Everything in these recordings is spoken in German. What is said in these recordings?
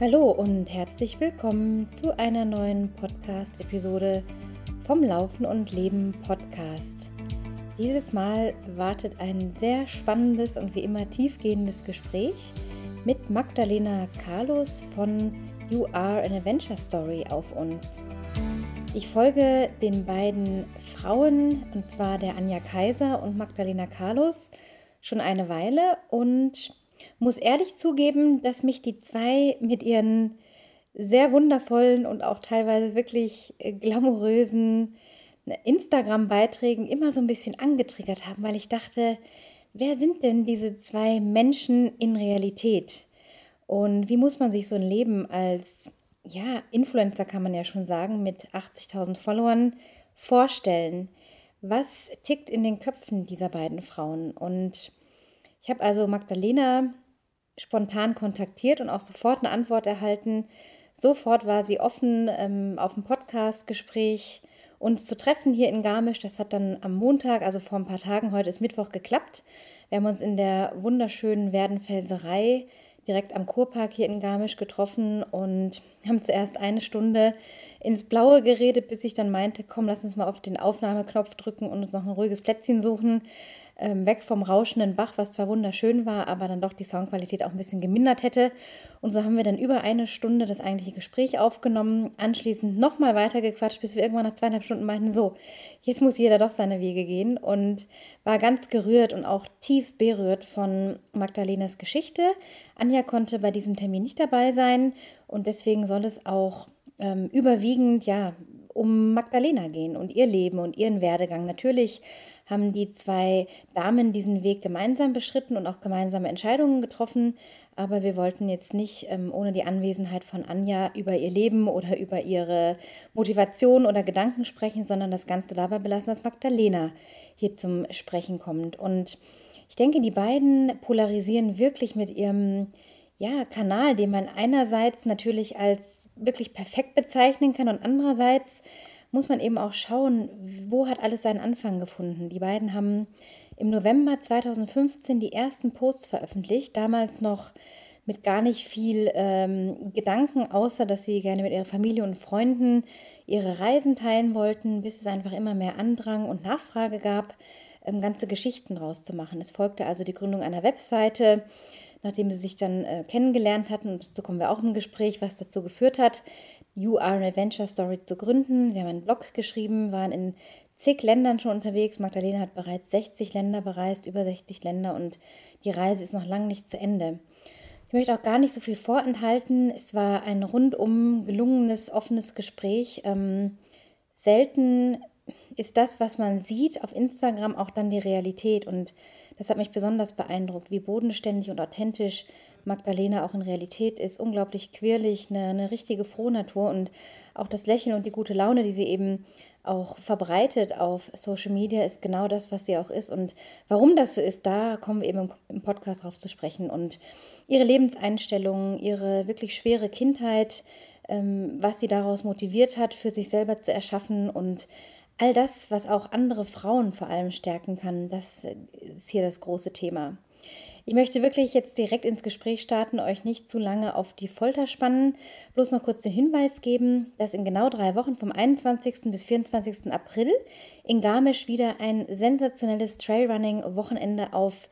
Hallo und herzlich willkommen zu einer neuen Podcast-Episode vom Laufen und Leben Podcast. Dieses Mal wartet ein sehr spannendes und wie immer tiefgehendes Gespräch mit Magdalena Carlos von You Are an Adventure Story auf uns. Ich folge den beiden Frauen, und zwar der Anja Kaiser und Magdalena Carlos, schon eine Weile und muss ehrlich zugeben, dass mich die zwei mit ihren sehr wundervollen und auch teilweise wirklich äh, glamourösen äh, Instagram-Beiträgen immer so ein bisschen angetriggert haben, weil ich dachte, wer sind denn diese zwei Menschen in Realität? Und wie muss man sich so ein Leben als, ja, Influencer kann man ja schon sagen, mit 80.000 Followern vorstellen? Was tickt in den Köpfen dieser beiden Frauen? Und ich habe also Magdalena spontan kontaktiert und auch sofort eine Antwort erhalten. Sofort war sie offen ähm, auf dem Podcast-Gespräch uns zu treffen hier in Garmisch. Das hat dann am Montag, also vor ein paar Tagen, heute ist Mittwoch, geklappt. Wir haben uns in der wunderschönen Werdenfelserei direkt am Kurpark hier in Garmisch getroffen und haben zuerst eine Stunde ins Blaue geredet, bis ich dann meinte, komm, lass uns mal auf den Aufnahmeknopf drücken und uns noch ein ruhiges Plätzchen suchen ähm, weg vom rauschenden Bach, was zwar wunderschön war, aber dann doch die Soundqualität auch ein bisschen gemindert hätte. Und so haben wir dann über eine Stunde das eigentliche Gespräch aufgenommen, anschließend nochmal weitergequatscht, bis wir irgendwann nach zweieinhalb Stunden meinten, so, jetzt muss jeder doch seine Wege gehen und war ganz gerührt und auch tief berührt von Magdalenas Geschichte. Anja konnte bei diesem Termin nicht dabei sein und deswegen soll es auch ähm, überwiegend ja um Magdalena gehen und ihr Leben und ihren Werdegang. Natürlich haben die zwei Damen diesen Weg gemeinsam beschritten und auch gemeinsame Entscheidungen getroffen. Aber wir wollten jetzt nicht ähm, ohne die Anwesenheit von Anja über ihr Leben oder über ihre Motivation oder Gedanken sprechen, sondern das Ganze dabei belassen, dass Magdalena hier zum Sprechen kommt. Und ich denke, die beiden polarisieren wirklich mit ihrem ja, Kanal, den man einerseits natürlich als wirklich perfekt bezeichnen kann und andererseits muss man eben auch schauen, wo hat alles seinen Anfang gefunden. Die beiden haben im November 2015 die ersten Posts veröffentlicht, damals noch mit gar nicht viel ähm, Gedanken, außer dass sie gerne mit ihrer Familie und Freunden ihre Reisen teilen wollten, bis es einfach immer mehr Andrang und Nachfrage gab, ähm, ganze Geschichten draus zu machen. Es folgte also die Gründung einer Webseite, nachdem sie sich dann äh, kennengelernt hatten. Und dazu kommen wir auch im Gespräch, was dazu geführt hat, You Are an Adventure Story zu gründen. Sie haben einen Blog geschrieben, waren in zig Ländern schon unterwegs. Magdalena hat bereits 60 Länder bereist, über 60 Länder und die Reise ist noch lange nicht zu Ende. Ich möchte auch gar nicht so viel vorenthalten. Es war ein rundum gelungenes, offenes Gespräch. Ähm, selten ist das, was man sieht auf Instagram, auch dann die Realität. Und das hat mich besonders beeindruckt, wie bodenständig und authentisch Magdalena auch in Realität ist. Unglaublich quirlig, eine, eine richtige Frohnatur und auch das Lächeln und die gute Laune, die sie eben auch verbreitet auf Social Media, ist genau das, was sie auch ist. Und warum das so ist, da kommen wir eben im Podcast drauf zu sprechen. Und ihre Lebenseinstellung, ihre wirklich schwere Kindheit, ähm, was sie daraus motiviert hat, für sich selber zu erschaffen und all das, was auch andere Frauen vor allem stärken kann, das ist hier das große Thema. Ich möchte wirklich jetzt direkt ins Gespräch starten, euch nicht zu lange auf die Folter spannen. Bloß noch kurz den Hinweis geben, dass in genau drei Wochen vom 21. bis 24. April in Garmisch wieder ein sensationelles Trailrunning-Wochenende auf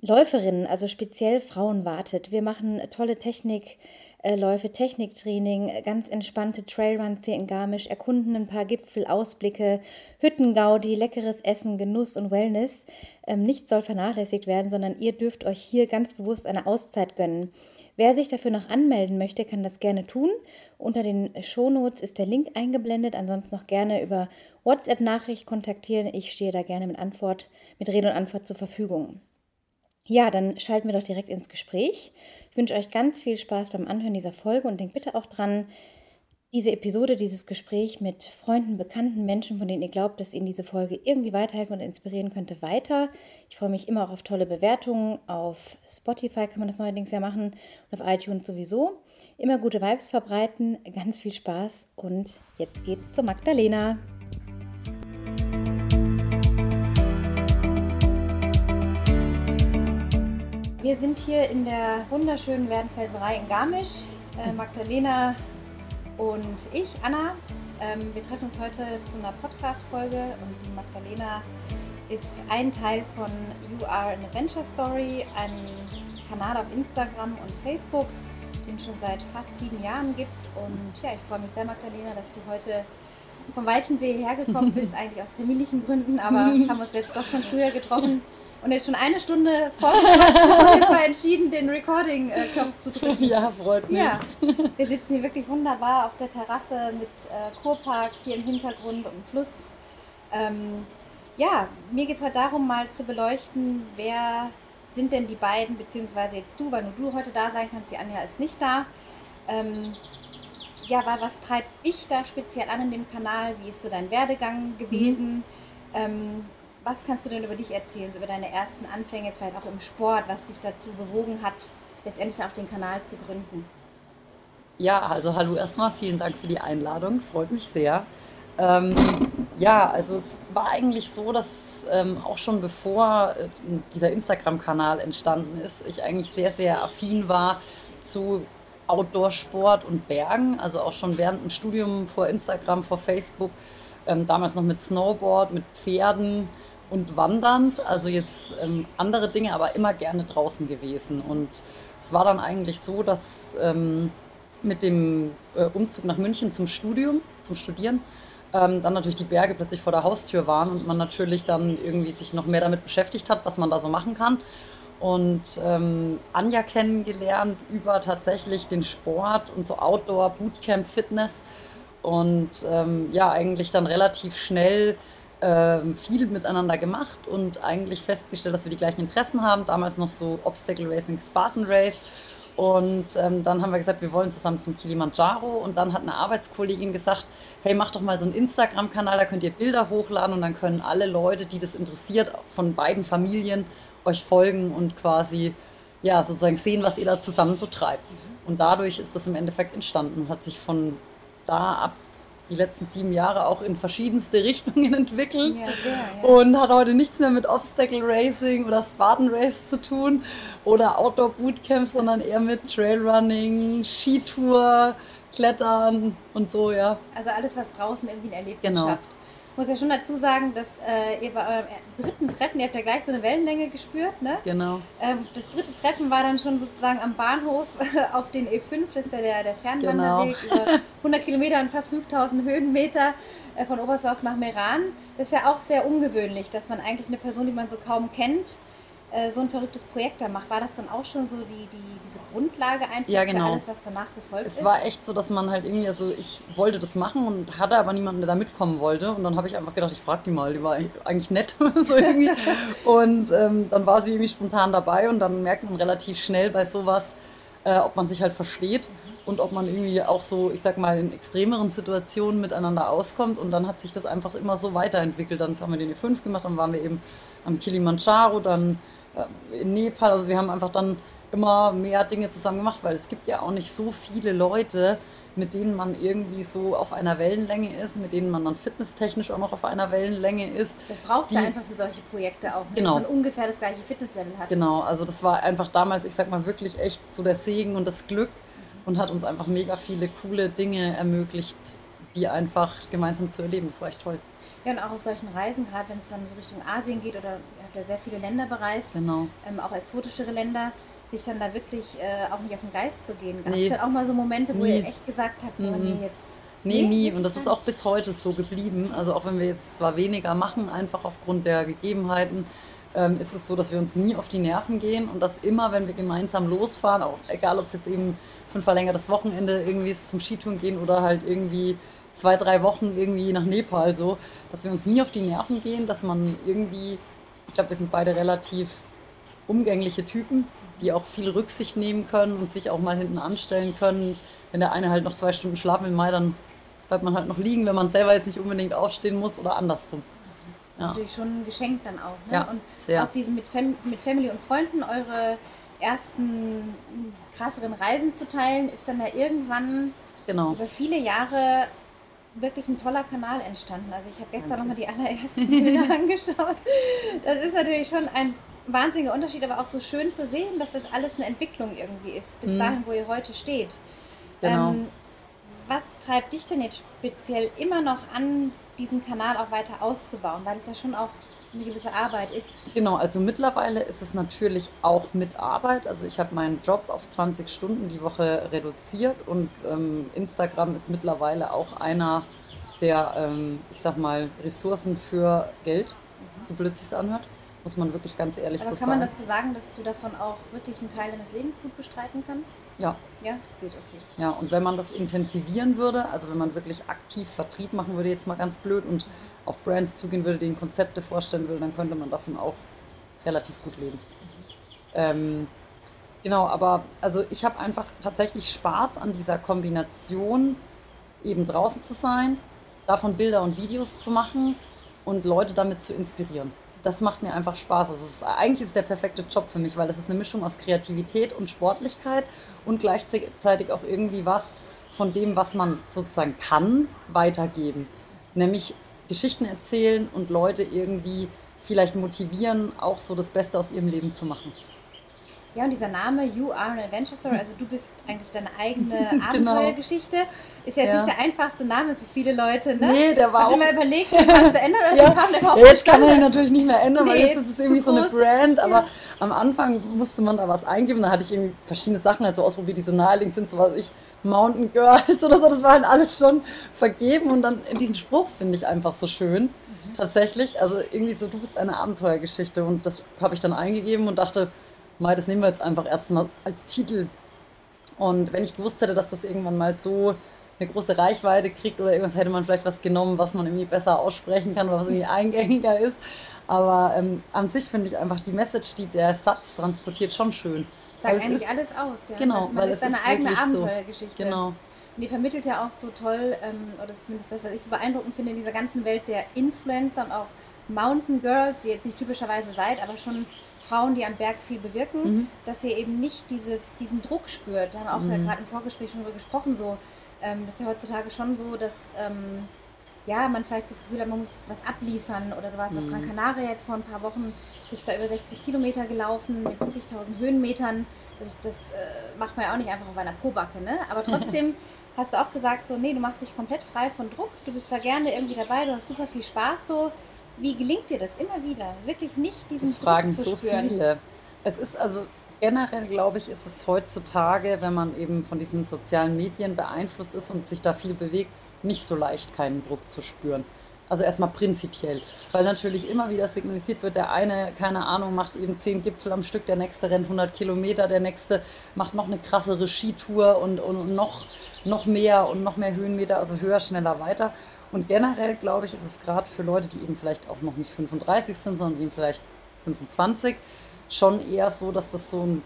Läuferinnen, also speziell Frauen wartet. Wir machen tolle Technikläufe, Techniktraining, ganz entspannte Trailruns hier in Garmisch, erkunden ein paar Gipfel, Ausblicke, Hüttengaudi, leckeres Essen, Genuss und Wellness. Ähm, nichts soll vernachlässigt werden, sondern ihr dürft euch hier ganz bewusst eine Auszeit gönnen. Wer sich dafür noch anmelden möchte, kann das gerne tun. Unter den Shownotes ist der Link eingeblendet. Ansonsten noch gerne über WhatsApp-Nachricht kontaktieren. Ich stehe da gerne mit Antwort, mit Rede und Antwort zur Verfügung. Ja, dann schalten wir doch direkt ins Gespräch. Ich wünsche euch ganz viel Spaß beim Anhören dieser Folge und denkt bitte auch dran, diese Episode, dieses Gespräch mit Freunden, Bekannten, Menschen, von denen ihr glaubt, dass ihnen diese Folge irgendwie weiterhelfen und inspirieren könnte, weiter. Ich freue mich immer auch auf tolle Bewertungen. Auf Spotify kann man das neuerdings ja machen und auf iTunes sowieso. Immer gute Vibes verbreiten, ganz viel Spaß und jetzt geht's zu Magdalena. Wir sind hier in der wunderschönen Werdenfelserei in Garmisch. äh, Magdalena und ich, Anna. Ähm, wir treffen uns heute zu einer Podcast-Folge und die Magdalena ist ein Teil von You Are an Adventure Story, ein Kanal auf Instagram und Facebook, den es schon seit fast sieben Jahren gibt. Und ja, ich freue mich sehr, Magdalena, dass du heute vom Walchensee hergekommen bist, eigentlich aus terminlichen Gründen, aber haben uns jetzt doch schon früher getroffen und jetzt schon eine Stunde vorher entschieden, den Recording-Knopf zu drücken. Ja, freut mich. Ja, wir sitzen hier wirklich wunderbar auf der Terrasse mit äh, Kurpark hier im Hintergrund und Fluss. Ähm, ja, mir geht es heute darum, mal zu beleuchten, wer sind denn die beiden, beziehungsweise jetzt du, weil nur du heute da sein kannst, die Anja ist nicht da. Ähm, ja, was treibt dich da speziell an in dem Kanal? Wie ist so dein Werdegang gewesen? Mhm. Ähm, was kannst du denn über dich erzählen, so über deine ersten Anfänge, jetzt vielleicht auch im Sport, was dich dazu bewogen hat, letztendlich auch den Kanal zu gründen? Ja, also hallo erstmal, vielen Dank für die Einladung, freut mich sehr. Ähm, ja, also es war eigentlich so, dass ähm, auch schon bevor äh, dieser Instagram-Kanal entstanden ist, ich eigentlich sehr, sehr affin war zu Outdoor-Sport und Bergen. Also auch schon während dem Studium vor Instagram, vor Facebook, ähm, damals noch mit Snowboard, mit Pferden und wandernd. Also jetzt ähm, andere Dinge, aber immer gerne draußen gewesen. Und es war dann eigentlich so, dass ähm, mit dem äh, Umzug nach München zum Studium, zum Studieren, ähm, dann natürlich die Berge plötzlich vor der Haustür waren und man natürlich dann irgendwie sich noch mehr damit beschäftigt hat, was man da so machen kann. Und ähm, Anja kennengelernt über tatsächlich den Sport und so Outdoor, Bootcamp, Fitness. Und ähm, ja, eigentlich dann relativ schnell viel miteinander gemacht und eigentlich festgestellt, dass wir die gleichen Interessen haben. Damals noch so Obstacle Racing, Spartan Race. Und ähm, dann haben wir gesagt, wir wollen zusammen zum Kilimanjaro. Und dann hat eine Arbeitskollegin gesagt, hey, mach doch mal so einen Instagram-Kanal, da könnt ihr Bilder hochladen und dann können alle Leute, die das interessiert, von beiden Familien euch folgen und quasi ja, sozusagen sehen, was ihr da zusammen so treibt. Und dadurch ist das im Endeffekt entstanden und hat sich von da ab die letzten sieben Jahre auch in verschiedenste Richtungen entwickelt ja, sehr, ja. und hat heute nichts mehr mit Obstacle Racing oder Spartan Race zu tun oder Outdoor Bootcamp, sondern eher mit Trailrunning, Skitour, Klettern und so, ja. Also alles, was draußen irgendwie ein Erlebnis genau. schafft muss ja schon dazu sagen, dass äh, ihr bei eurem dritten Treffen, ihr habt ja gleich so eine Wellenlänge gespürt, ne? Genau. Ähm, das dritte Treffen war dann schon sozusagen am Bahnhof auf den E5, das ist ja der, der Fernwanderweg, genau. über 100 Kilometer und fast 5000 Höhenmeter äh, von Oberstdorf nach Meran. Das ist ja auch sehr ungewöhnlich, dass man eigentlich eine Person, die man so kaum kennt, äh, so ein verrücktes Projekt da macht. War das dann auch schon so die, die, diese Grundlage einfach ja, genau. für alles, was danach gefolgt es ist? Es war echt so, dass man halt irgendwie, also ich wollte das machen und hatte aber niemanden, der da mitkommen wollte. Und dann habe ich einfach gedacht, ich frage die mal, die war eigentlich nett. so irgendwie. und ähm, dann war sie irgendwie spontan dabei und dann merkt man relativ schnell bei sowas, äh, ob man sich halt versteht mhm. und ob man irgendwie auch so, ich sag mal, in extremeren Situationen miteinander auskommt. Und dann hat sich das einfach immer so weiterentwickelt. Dann haben wir den E5 gemacht, dann waren wir eben am Kilimanjaro, dann in Nepal. Also wir haben einfach dann immer mehr Dinge zusammen gemacht, weil es gibt ja auch nicht so viele Leute, mit denen man irgendwie so auf einer Wellenlänge ist, mit denen man dann fitnesstechnisch auch noch auf einer Wellenlänge ist. Das braucht es ja einfach für solche Projekte auch, genau. dass man ungefähr das gleiche Fitnesslevel hat. Genau, also das war einfach damals, ich sag mal, wirklich echt so der Segen und das Glück und hat uns einfach mega viele coole Dinge ermöglicht, die einfach gemeinsam zu erleben. Das war echt toll. Ja, und auch auf solchen Reisen, gerade wenn es dann so Richtung Asien geht oder habt ja sehr viele Länder bereist, genau. ähm, auch exotischere Länder, sich dann da wirklich äh, auch nicht auf den Geist zu gehen. Gab es nee. dann auch mal so Momente, wo nie. ihr echt gesagt habt, boah, nee, jetzt. Nee, nee nie. Und das ist auch bis heute so geblieben. Also auch wenn wir jetzt zwar weniger machen, einfach aufgrund der Gegebenheiten, ähm, ist es so, dass wir uns nie auf die Nerven gehen und dass immer, wenn wir gemeinsam losfahren, auch egal ob es jetzt eben für ein verlängertes Wochenende irgendwie zum Skitouren gehen oder halt irgendwie zwei, drei Wochen irgendwie nach Nepal so, dass wir uns nie auf die Nerven gehen, dass man irgendwie, ich glaube, wir sind beide relativ umgängliche Typen, die auch viel Rücksicht nehmen können und sich auch mal hinten anstellen können. Wenn der eine halt noch zwei Stunden schlafen will, Mai, dann bleibt man halt noch liegen, wenn man selber jetzt nicht unbedingt aufstehen muss oder andersrum. Ja. Natürlich schon ein Geschenk dann auch. Ne? Ja, und sehr. aus diesem mit, Fam mit Family und Freunden eure ersten krasseren Reisen zu teilen, ist dann da irgendwann genau. über viele Jahre wirklich ein toller Kanal entstanden. Also ich habe gestern nochmal die allerersten Bilder angeschaut. Das ist natürlich schon ein wahnsinniger Unterschied, aber auch so schön zu sehen, dass das alles eine Entwicklung irgendwie ist, bis mhm. dahin, wo ihr heute steht. Genau. Ähm, was treibt dich denn jetzt speziell immer noch an, diesen Kanal auch weiter auszubauen? Weil es ja schon auch eine gewisse Arbeit ist. Genau, also mittlerweile ist es natürlich auch mit Arbeit. Also ich habe meinen Job auf 20 Stunden die Woche reduziert und ähm, Instagram ist mittlerweile auch einer der, ähm, ich sag mal, Ressourcen für Geld, mhm. so blöd sich es anhört. Muss man wirklich ganz ehrlich Aber so kann sagen. man dazu sagen, dass du davon auch wirklich einen Teil deines Lebens gut bestreiten kannst? Ja. Ja, das geht, okay. Ja, und wenn man das intensivieren würde, also wenn man wirklich aktiv Vertrieb machen würde, jetzt mal ganz blöd und auf Brands zugehen würde, denen Konzepte vorstellen würde, dann könnte man davon auch relativ gut leben. Ähm, genau, aber also ich habe einfach tatsächlich Spaß an dieser Kombination, eben draußen zu sein, davon Bilder und Videos zu machen und Leute damit zu inspirieren das macht mir einfach Spaß. Also ist, eigentlich ist der perfekte Job für mich, weil das ist eine Mischung aus Kreativität und Sportlichkeit und gleichzeitig auch irgendwie was von dem, was man sozusagen kann, weitergeben. Nämlich Geschichten erzählen und Leute irgendwie vielleicht motivieren, auch so das Beste aus ihrem Leben zu machen. Ja, und dieser Name You Are an Adventure Story, also du bist eigentlich deine eigene genau. Abenteuergeschichte, ist ja jetzt ja. nicht der einfachste Name für viele Leute, ne? Nee, der war Hat auch... mal überlegt, den mal zu ändern oder ja. kam der überhaupt ja, Jetzt kann man ihn natürlich nicht mehr ändern, nee, weil jetzt ist es irgendwie so eine. Brand, aber ja. am Anfang musste man da was eingeben, da hatte ich irgendwie verschiedene Sachen halt so ausprobiert, die so naheliegend sind, so was ich, Mountain Girls oder so, das war halt alles schon vergeben und dann in diesen Spruch finde ich einfach so schön. Mhm. Tatsächlich, also irgendwie so, du bist eine Abenteuergeschichte und das habe ich dann eingegeben und dachte, Mai, das nehmen wir jetzt einfach erstmal als Titel. Und wenn ich gewusst hätte, dass das irgendwann mal so eine große Reichweite kriegt oder irgendwas, hätte man vielleicht was genommen, was man irgendwie besser aussprechen kann oder was irgendwie eingängiger ist. Aber ähm, an sich finde ich einfach die Message, die der Satz transportiert, schon schön. Sagt eigentlich ist, alles aus. Ja. Genau, man, man weil ist seine eigene Abenteuergeschichte. So. Genau. Und die vermittelt ja auch so toll, ähm, oder zumindest das, was ich so beeindruckend finde, in dieser ganzen Welt der Influencer und auch Mountain Girls, die jetzt nicht typischerweise seid, aber schon Frauen, die am Berg viel bewirken, mhm. dass ihr eben nicht dieses, diesen Druck spürt. Da haben wir auch mhm. gerade im Vorgespräch schon darüber gesprochen, so, ähm, das ist ja heutzutage schon so, dass ähm, ja, man vielleicht das Gefühl hat, man muss was abliefern. Oder du warst mhm. auf Gran Canaria jetzt vor ein paar Wochen, bist da über 60 Kilometer gelaufen mit zigtausend Höhenmetern. Das, das äh, macht man ja auch nicht einfach auf einer Pobacke, ne? Aber trotzdem hast du auch gesagt, so, nee, du machst dich komplett frei von Druck, du bist da gerne irgendwie dabei, du hast super viel Spaß so. Wie gelingt dir das immer wieder? Wirklich nicht diesen das fragen Druck zu so spüren. viele. Es ist also generell, glaube ich, ist es heutzutage, wenn man eben von diesen sozialen Medien beeinflusst ist und sich da viel bewegt, nicht so leicht keinen Druck zu spüren. Also erstmal prinzipiell, weil natürlich immer wieder signalisiert wird, der eine, keine Ahnung, macht eben zehn Gipfel am Stück, der nächste rennt 100 Kilometer, der nächste macht noch eine krassere Skitour und, und noch, noch mehr und noch mehr Höhenmeter, also höher, schneller, weiter. Und generell, glaube ich, ist es gerade für Leute, die eben vielleicht auch noch nicht 35 sind, sondern eben vielleicht 25, schon eher so, dass das so ein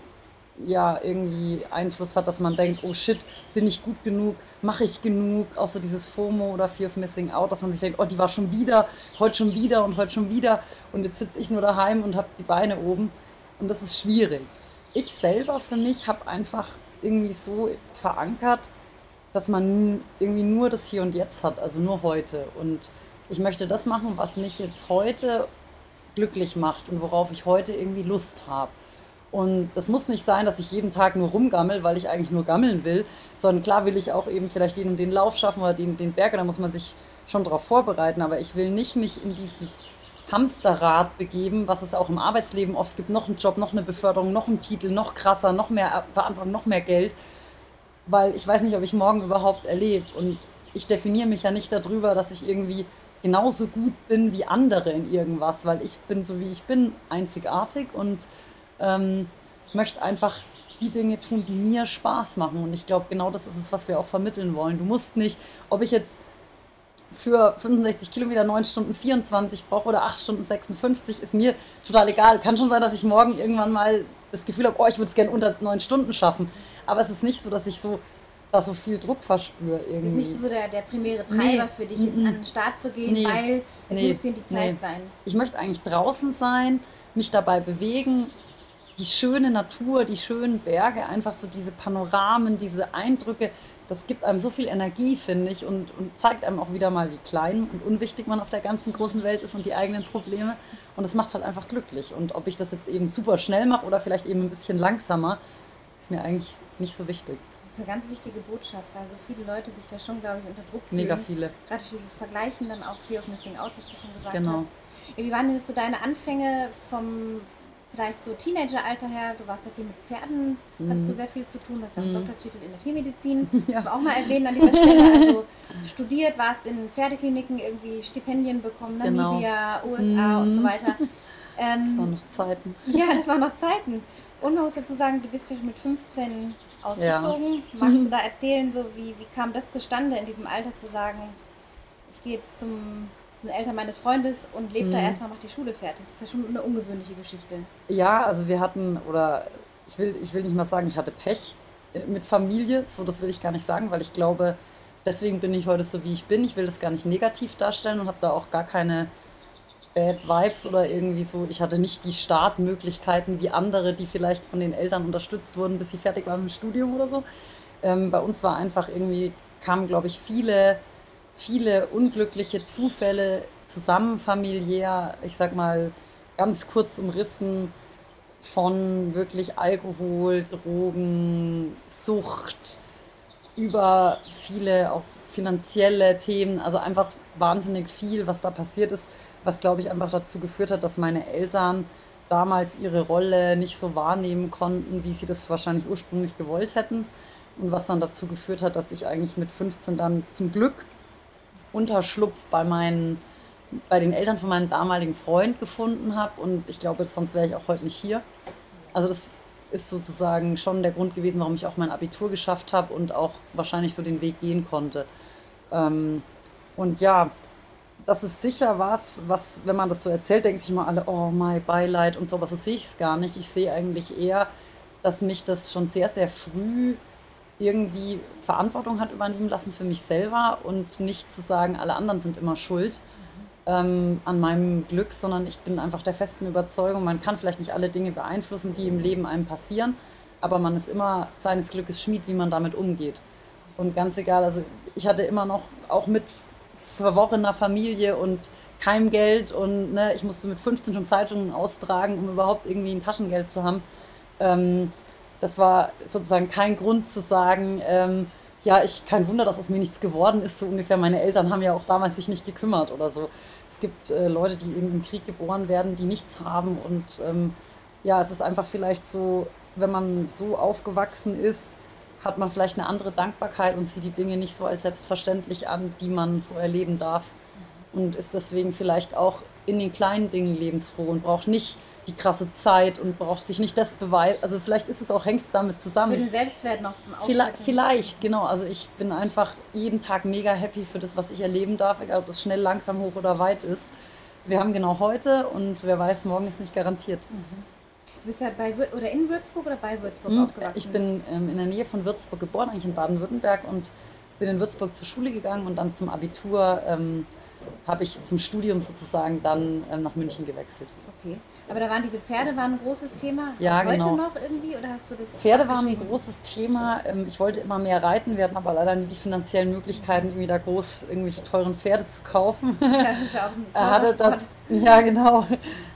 ja, irgendwie Einfluss hat, dass man denkt, oh shit, bin ich gut genug, mache ich genug, auch so dieses FOMO oder Fear of Missing Out, dass man sich denkt, oh, die war schon wieder, heute schon wieder und heute schon wieder. Und jetzt sitze ich nur daheim und habe die Beine oben. Und das ist schwierig. Ich selber für mich habe einfach irgendwie so verankert, dass man irgendwie nur das Hier und Jetzt hat, also nur heute. Und ich möchte das machen, was mich jetzt heute glücklich macht und worauf ich heute irgendwie Lust habe. Und das muss nicht sein, dass ich jeden Tag nur rumgammel, weil ich eigentlich nur gammeln will, sondern klar will ich auch eben vielleicht den und den Lauf schaffen oder den, den Berg, da muss man sich schon darauf vorbereiten, aber ich will nicht mich in dieses Hamsterrad begeben, was es auch im Arbeitsleben oft gibt, noch einen Job, noch eine Beförderung, noch einen Titel, noch krasser, noch mehr Verantwortung, noch mehr Geld, weil ich weiß nicht, ob ich morgen überhaupt erlebe. Und ich definiere mich ja nicht darüber, dass ich irgendwie genauso gut bin wie andere in irgendwas, weil ich bin so wie ich bin, einzigartig und ähm, möchte einfach die Dinge tun, die mir Spaß machen. Und ich glaube, genau das ist es, was wir auch vermitteln wollen. Du musst nicht, ob ich jetzt für 65 Kilometer 9 Stunden 24 brauche oder 8 Stunden 56, ist mir total egal. Kann schon sein, dass ich morgen irgendwann mal das Gefühl habe, oh, ich würde es gerne unter 9 Stunden schaffen. Aber es ist nicht so, dass ich so da so viel Druck verspüre irgendwie. Ist nicht so der, der primäre Treiber nee. für dich, jetzt an den Start zu gehen, nee. weil es nee. muss dir die Zeit sein. Ich möchte eigentlich draußen sein, mich dabei bewegen, die schöne Natur, die schönen Berge, einfach so diese Panoramen, diese Eindrücke, das gibt einem so viel Energie, finde ich, und, und zeigt einem auch wieder mal, wie klein und unwichtig man auf der ganzen großen Welt ist und die eigenen Probleme. Und das macht halt einfach glücklich. Und ob ich das jetzt eben super schnell mache oder vielleicht eben ein bisschen langsamer, ist mir eigentlich nicht so wichtig. Das ist eine ganz wichtige Botschaft, weil so viele Leute sich da schon, glaube ich, unter Druck fühlen. Mega viele. Gerade durch dieses Vergleichen dann auch Fear of Missing Out, was du schon gesagt Genau. hast. Wie waren denn jetzt so deine Anfänge vom vielleicht so Teenageralter her? Du warst ja viel mit Pferden, hast du sehr viel zu tun, hast ja auch einen Mhm. Doktortitel in der Tiermedizin. Ja. Auch mal erwähnen an dieser Stelle, also studiert, warst in Pferdekliniken, irgendwie Stipendien bekommen, Genau. Namibia, USA und so Mhm. weiter. Ähm, Das waren noch Zeiten. ja, das waren noch Zeiten. Und man muss dazu sagen, du bist ja mit 15 ausgezogen. Magst du da erzählen, so wie, wie kam das zustande, in diesem Alter zu sagen, ich gehe jetzt zum den Eltern meines Freundes und lebe da Mhm. erstmal, mach die Schule fertig. Das ist ja schon eine ungewöhnliche Geschichte. Ja, also wir hatten, oder ich will, ich will nicht mal sagen, ich hatte Pech äh, mit Familie, so das will ich gar nicht sagen, weil ich glaube, deswegen bin ich heute so, wie ich bin. Ich will das gar nicht negativ darstellen und habe da auch gar keine Bad Vibes oder irgendwie so. Ich hatte nicht die Startmöglichkeiten wie andere, die vielleicht von den Eltern unterstützt wurden, bis sie fertig waren mit dem Studium oder so. Ähm, bei uns war einfach irgendwie, kamen, glaube ich, viele, viele unglückliche Zufälle zusammen, familiär, ich sag mal, ganz kurz umrissen von wirklich Alkohol, Drogen, Sucht, über viele auch finanzielle Themen, also einfach wahnsinnig viel, was da passiert ist, was glaube ich einfach dazu geführt hat, dass meine Eltern damals ihre Rolle nicht so wahrnehmen konnten, wie sie das wahrscheinlich ursprünglich gewollt hätten. Und was dann dazu geführt hat, dass ich eigentlich mit 15 dann zum Glück Unterschlupf bei meinen, bei den Eltern von meinem damaligen Freund gefunden habe. Und ich glaube, sonst wäre ich auch heute nicht hier. Also das ist sozusagen schon der Grund gewesen, warum ich auch mein Abitur geschafft habe und auch wahrscheinlich so den Weg gehen konnte. Ähm, und ja, das ist sicher was, was, wenn man das so erzählt, denken sich immer alle, oh mein Beileid und so, aber so sehe ich es gar nicht. Ich sehe eigentlich eher, dass mich das schon sehr, sehr früh irgendwie Verantwortung hat übernehmen lassen für mich selber und nicht zu sagen, alle anderen sind immer schuld ähm, an meinem Glück, sondern ich bin einfach der festen Überzeugung, man kann vielleicht nicht alle Dinge beeinflussen, die im Leben einem passieren, aber man ist immer seines Glückes Schmied, wie man damit umgeht. Und ganz egal, also ich hatte immer noch, auch mit verworrener Familie und kein Geld und ne, ich musste mit 15 schon Zeitungen austragen, um überhaupt irgendwie ein Taschengeld zu haben. Ähm, das war sozusagen kein Grund zu sagen, ähm, ja, ich kein Wunder, dass aus mir nichts geworden ist, so ungefähr. Meine Eltern haben ja auch damals sich nicht gekümmert oder so. Es gibt äh, Leute, die eben im Krieg geboren werden, die nichts haben und ähm, ja, es ist einfach vielleicht so, wenn man so aufgewachsen ist, hat man vielleicht eine andere Dankbarkeit und sieht die Dinge nicht so als selbstverständlich an, die man so erleben darf. Und ist deswegen vielleicht auch in den kleinen Dingen lebensfroh und braucht nicht die krasse Zeit und braucht sich nicht das beweisen. Also vielleicht ist es auch, hängt es damit Für zusammen. den Selbstwert noch zum Vielleicht, Ausdrücken. vielleicht, genau. Also ich bin einfach jeden Tag mega happy für das, was ich erleben darf, egal ob es schnell, langsam, hoch oder weit ist. Wir haben genau heute und wer weiß, morgen ist nicht garantiert. Du bist ja bei Wür- oder in Würzburg oder bei Würzburg Hm, aufgewachsen? Ich bin ähm, in der Nähe von Würzburg geboren, eigentlich in Baden-Württemberg und bin in Würzburg zur Schule gegangen und dann zum Abitur ähm, habe ich zum Studium sozusagen dann ähm, nach München gewechselt. Okay. Aber da waren diese Pferde waren ein großes Thema. Ja, heute genau. noch irgendwie oder hast du das? Pferde waren ein großes Thema. Ähm, Ich wollte immer mehr reiten. Wir hatten aber leider nie die finanziellen Möglichkeiten, irgendwie da groß irgendwelche teuren Pferde zu kaufen. Ja, das ist ja auch ein hatte Sport. da, ja, genau.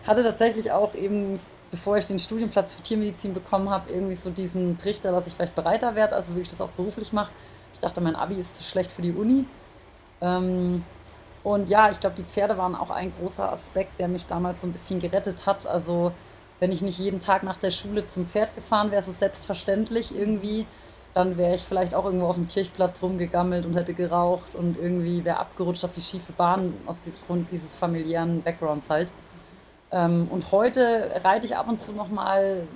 Hatte tatsächlich auch eben, bevor ich den Studienplatz für Tiermedizin bekommen habe, irgendwie so diesen Trichter, dass ich vielleicht bereiter werde, also wirklich das auch beruflich mache. Ich dachte, mein Abi ist zu schlecht für die Uni. Ähm, und ja, ich glaube, die Pferde waren auch ein großer Aspekt, der mich damals so ein bisschen gerettet hat. Also, wenn ich nicht jeden Tag nach der Schule zum Pferd gefahren wäre, so selbstverständlich irgendwie, dann wäre ich vielleicht auch irgendwo auf dem Kirchplatz rumgegammelt und hätte geraucht und irgendwie wäre abgerutscht auf die schiefe Bahn aus dem Grund dieses familiären Backgrounds halt. Ähm, und heute reite ich ab und zu nochmal,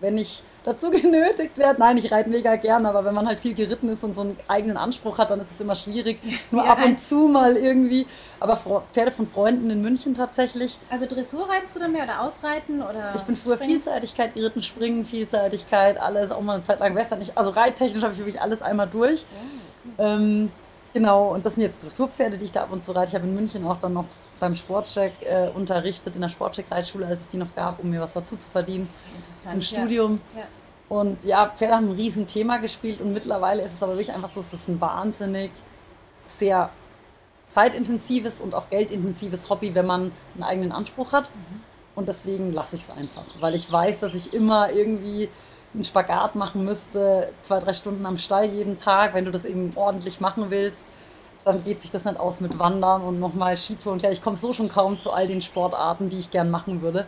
wenn ich dazu genötigt werde. Nein, ich reite mega gern, aber wenn man halt viel geritten ist und so einen eigenen Anspruch hat, dann ist es immer schwierig. Nur Ja, ab und zu mal irgendwie. Aber Pferde von Freunden in München tatsächlich. Also Dressur reitest du dann mehr oder Ausreiten oder? Ich bin früher Springen? Vielseitigkeit geritten, Springen, Vielseitigkeit, alles, auch mal eine Zeit lang Western. Ich, also reittechnisch habe ich wirklich alles einmal durch. Ja, Ähm, genau, und das sind jetzt Dressurpferde, die ich da ab und zu reite. Ich habe in München auch dann noch beim Sportcheck äh, unterrichtet, in der Sportcheck-Reitschule, als es die noch gab, um mir was dazu zu verdienen zum Interessant, ja. Studium. Ja. Und ja, Pferde haben ein riesen Thema gespielt und mittlerweile ist es aber wirklich einfach so, es ist ein wahnsinnig sehr zeitintensives und auch geldintensives Hobby, wenn man einen eigenen Anspruch hat. Mhm. Und deswegen lasse ich es einfach, weil ich weiß, dass ich immer irgendwie einen Spagat machen müsste, zwei, drei Stunden am Stall jeden Tag, wenn du das eben ordentlich machen willst, dann geht sich das nicht aus mit Wandern und nochmal Skitouren. Ja, ich komme so schon kaum zu all den Sportarten, die ich gern machen würde.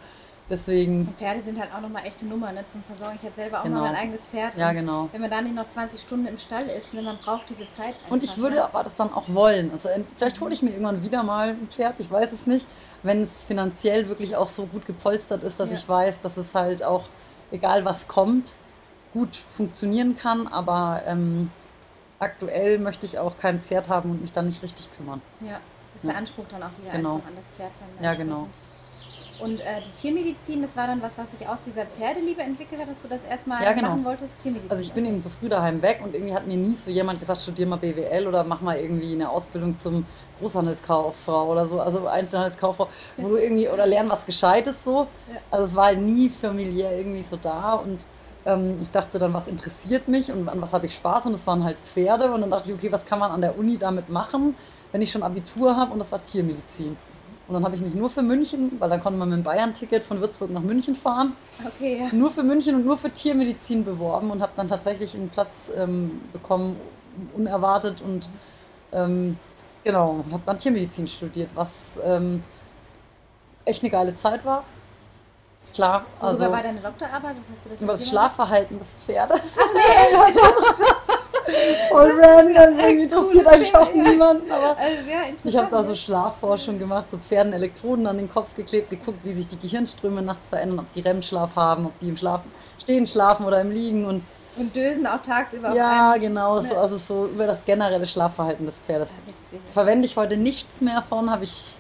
Deswegen. Und Pferde sind halt auch nochmal echte Nummer ne, zum Versorgen. Ich hatte selber auch genau. noch mein eigenes Pferd. Ja, genau. Wenn man da nicht noch 20 Stunden im Stall ist, ne, man braucht diese Zeit einfach. Und ich würde ne? aber das dann auch wollen. Also vielleicht hole ich mir irgendwann wieder mal ein Pferd, ich weiß es nicht. Wenn es finanziell wirklich auch so gut gepolstert ist, dass ja. ich weiß, dass es halt auch, egal was kommt, gut funktionieren kann. Aber ähm, aktuell möchte ich auch kein Pferd haben und mich dann nicht richtig kümmern. Ja, das ist ja. der Anspruch dann auch wieder genau. an das Pferd. Dann ja, genau. Und äh, die Tiermedizin, das war dann was, was sich aus dieser Pferdeliebe entwickelt hat, dass du das erstmal ja, genau. machen wolltest? Tiermedizin. Also ich bin eben so früh daheim weg und irgendwie hat mir nie so jemand gesagt, studier mal BWL oder mach mal irgendwie eine Ausbildung zum Großhandelskauffrau oder so, also Einzelhandelskauffrau, wo du irgendwie, oder lern was Gescheites so. Ja. Also es war halt nie familiär irgendwie so da und ähm, ich dachte dann, was interessiert mich und an was habe ich Spaß und das waren halt Pferde und dann dachte ich, okay, was kann man an der Uni damit machen, wenn ich schon Abitur habe und das war Tiermedizin. Und dann habe ich mich nur für München, weil dann konnte man mit dem Bayern-Ticket von Würzburg nach München fahren. Okay, ja. Nur für München und nur für Tiermedizin beworben und habe dann tatsächlich einen Platz ähm, bekommen, unerwartet und ähm, genau, habe dann Tiermedizin studiert, was ähm, echt eine geile Zeit war. Klar. Also, Worüber war deine Doktorarbeit? Was hast du da Über das Schlafverhalten des Pferdes. Ach, nee. Voll random, irgendwie interessiert eigentlich auch niemanden. Aber also ich habe da so Schlafforschung gemacht, so Pferden Elektroden an den Kopf geklebt, geguckt, wie sich die Gehirnströme nachts verändern, ob die REM-Schlaf haben, ob die im Schlaf stehen schlafen oder im Liegen und und dösen auch tagsüber. Ja, genau, so, also so über das generelle Schlafverhalten des Pferdes. Verwende ich heute nichts mehr von, habe ich,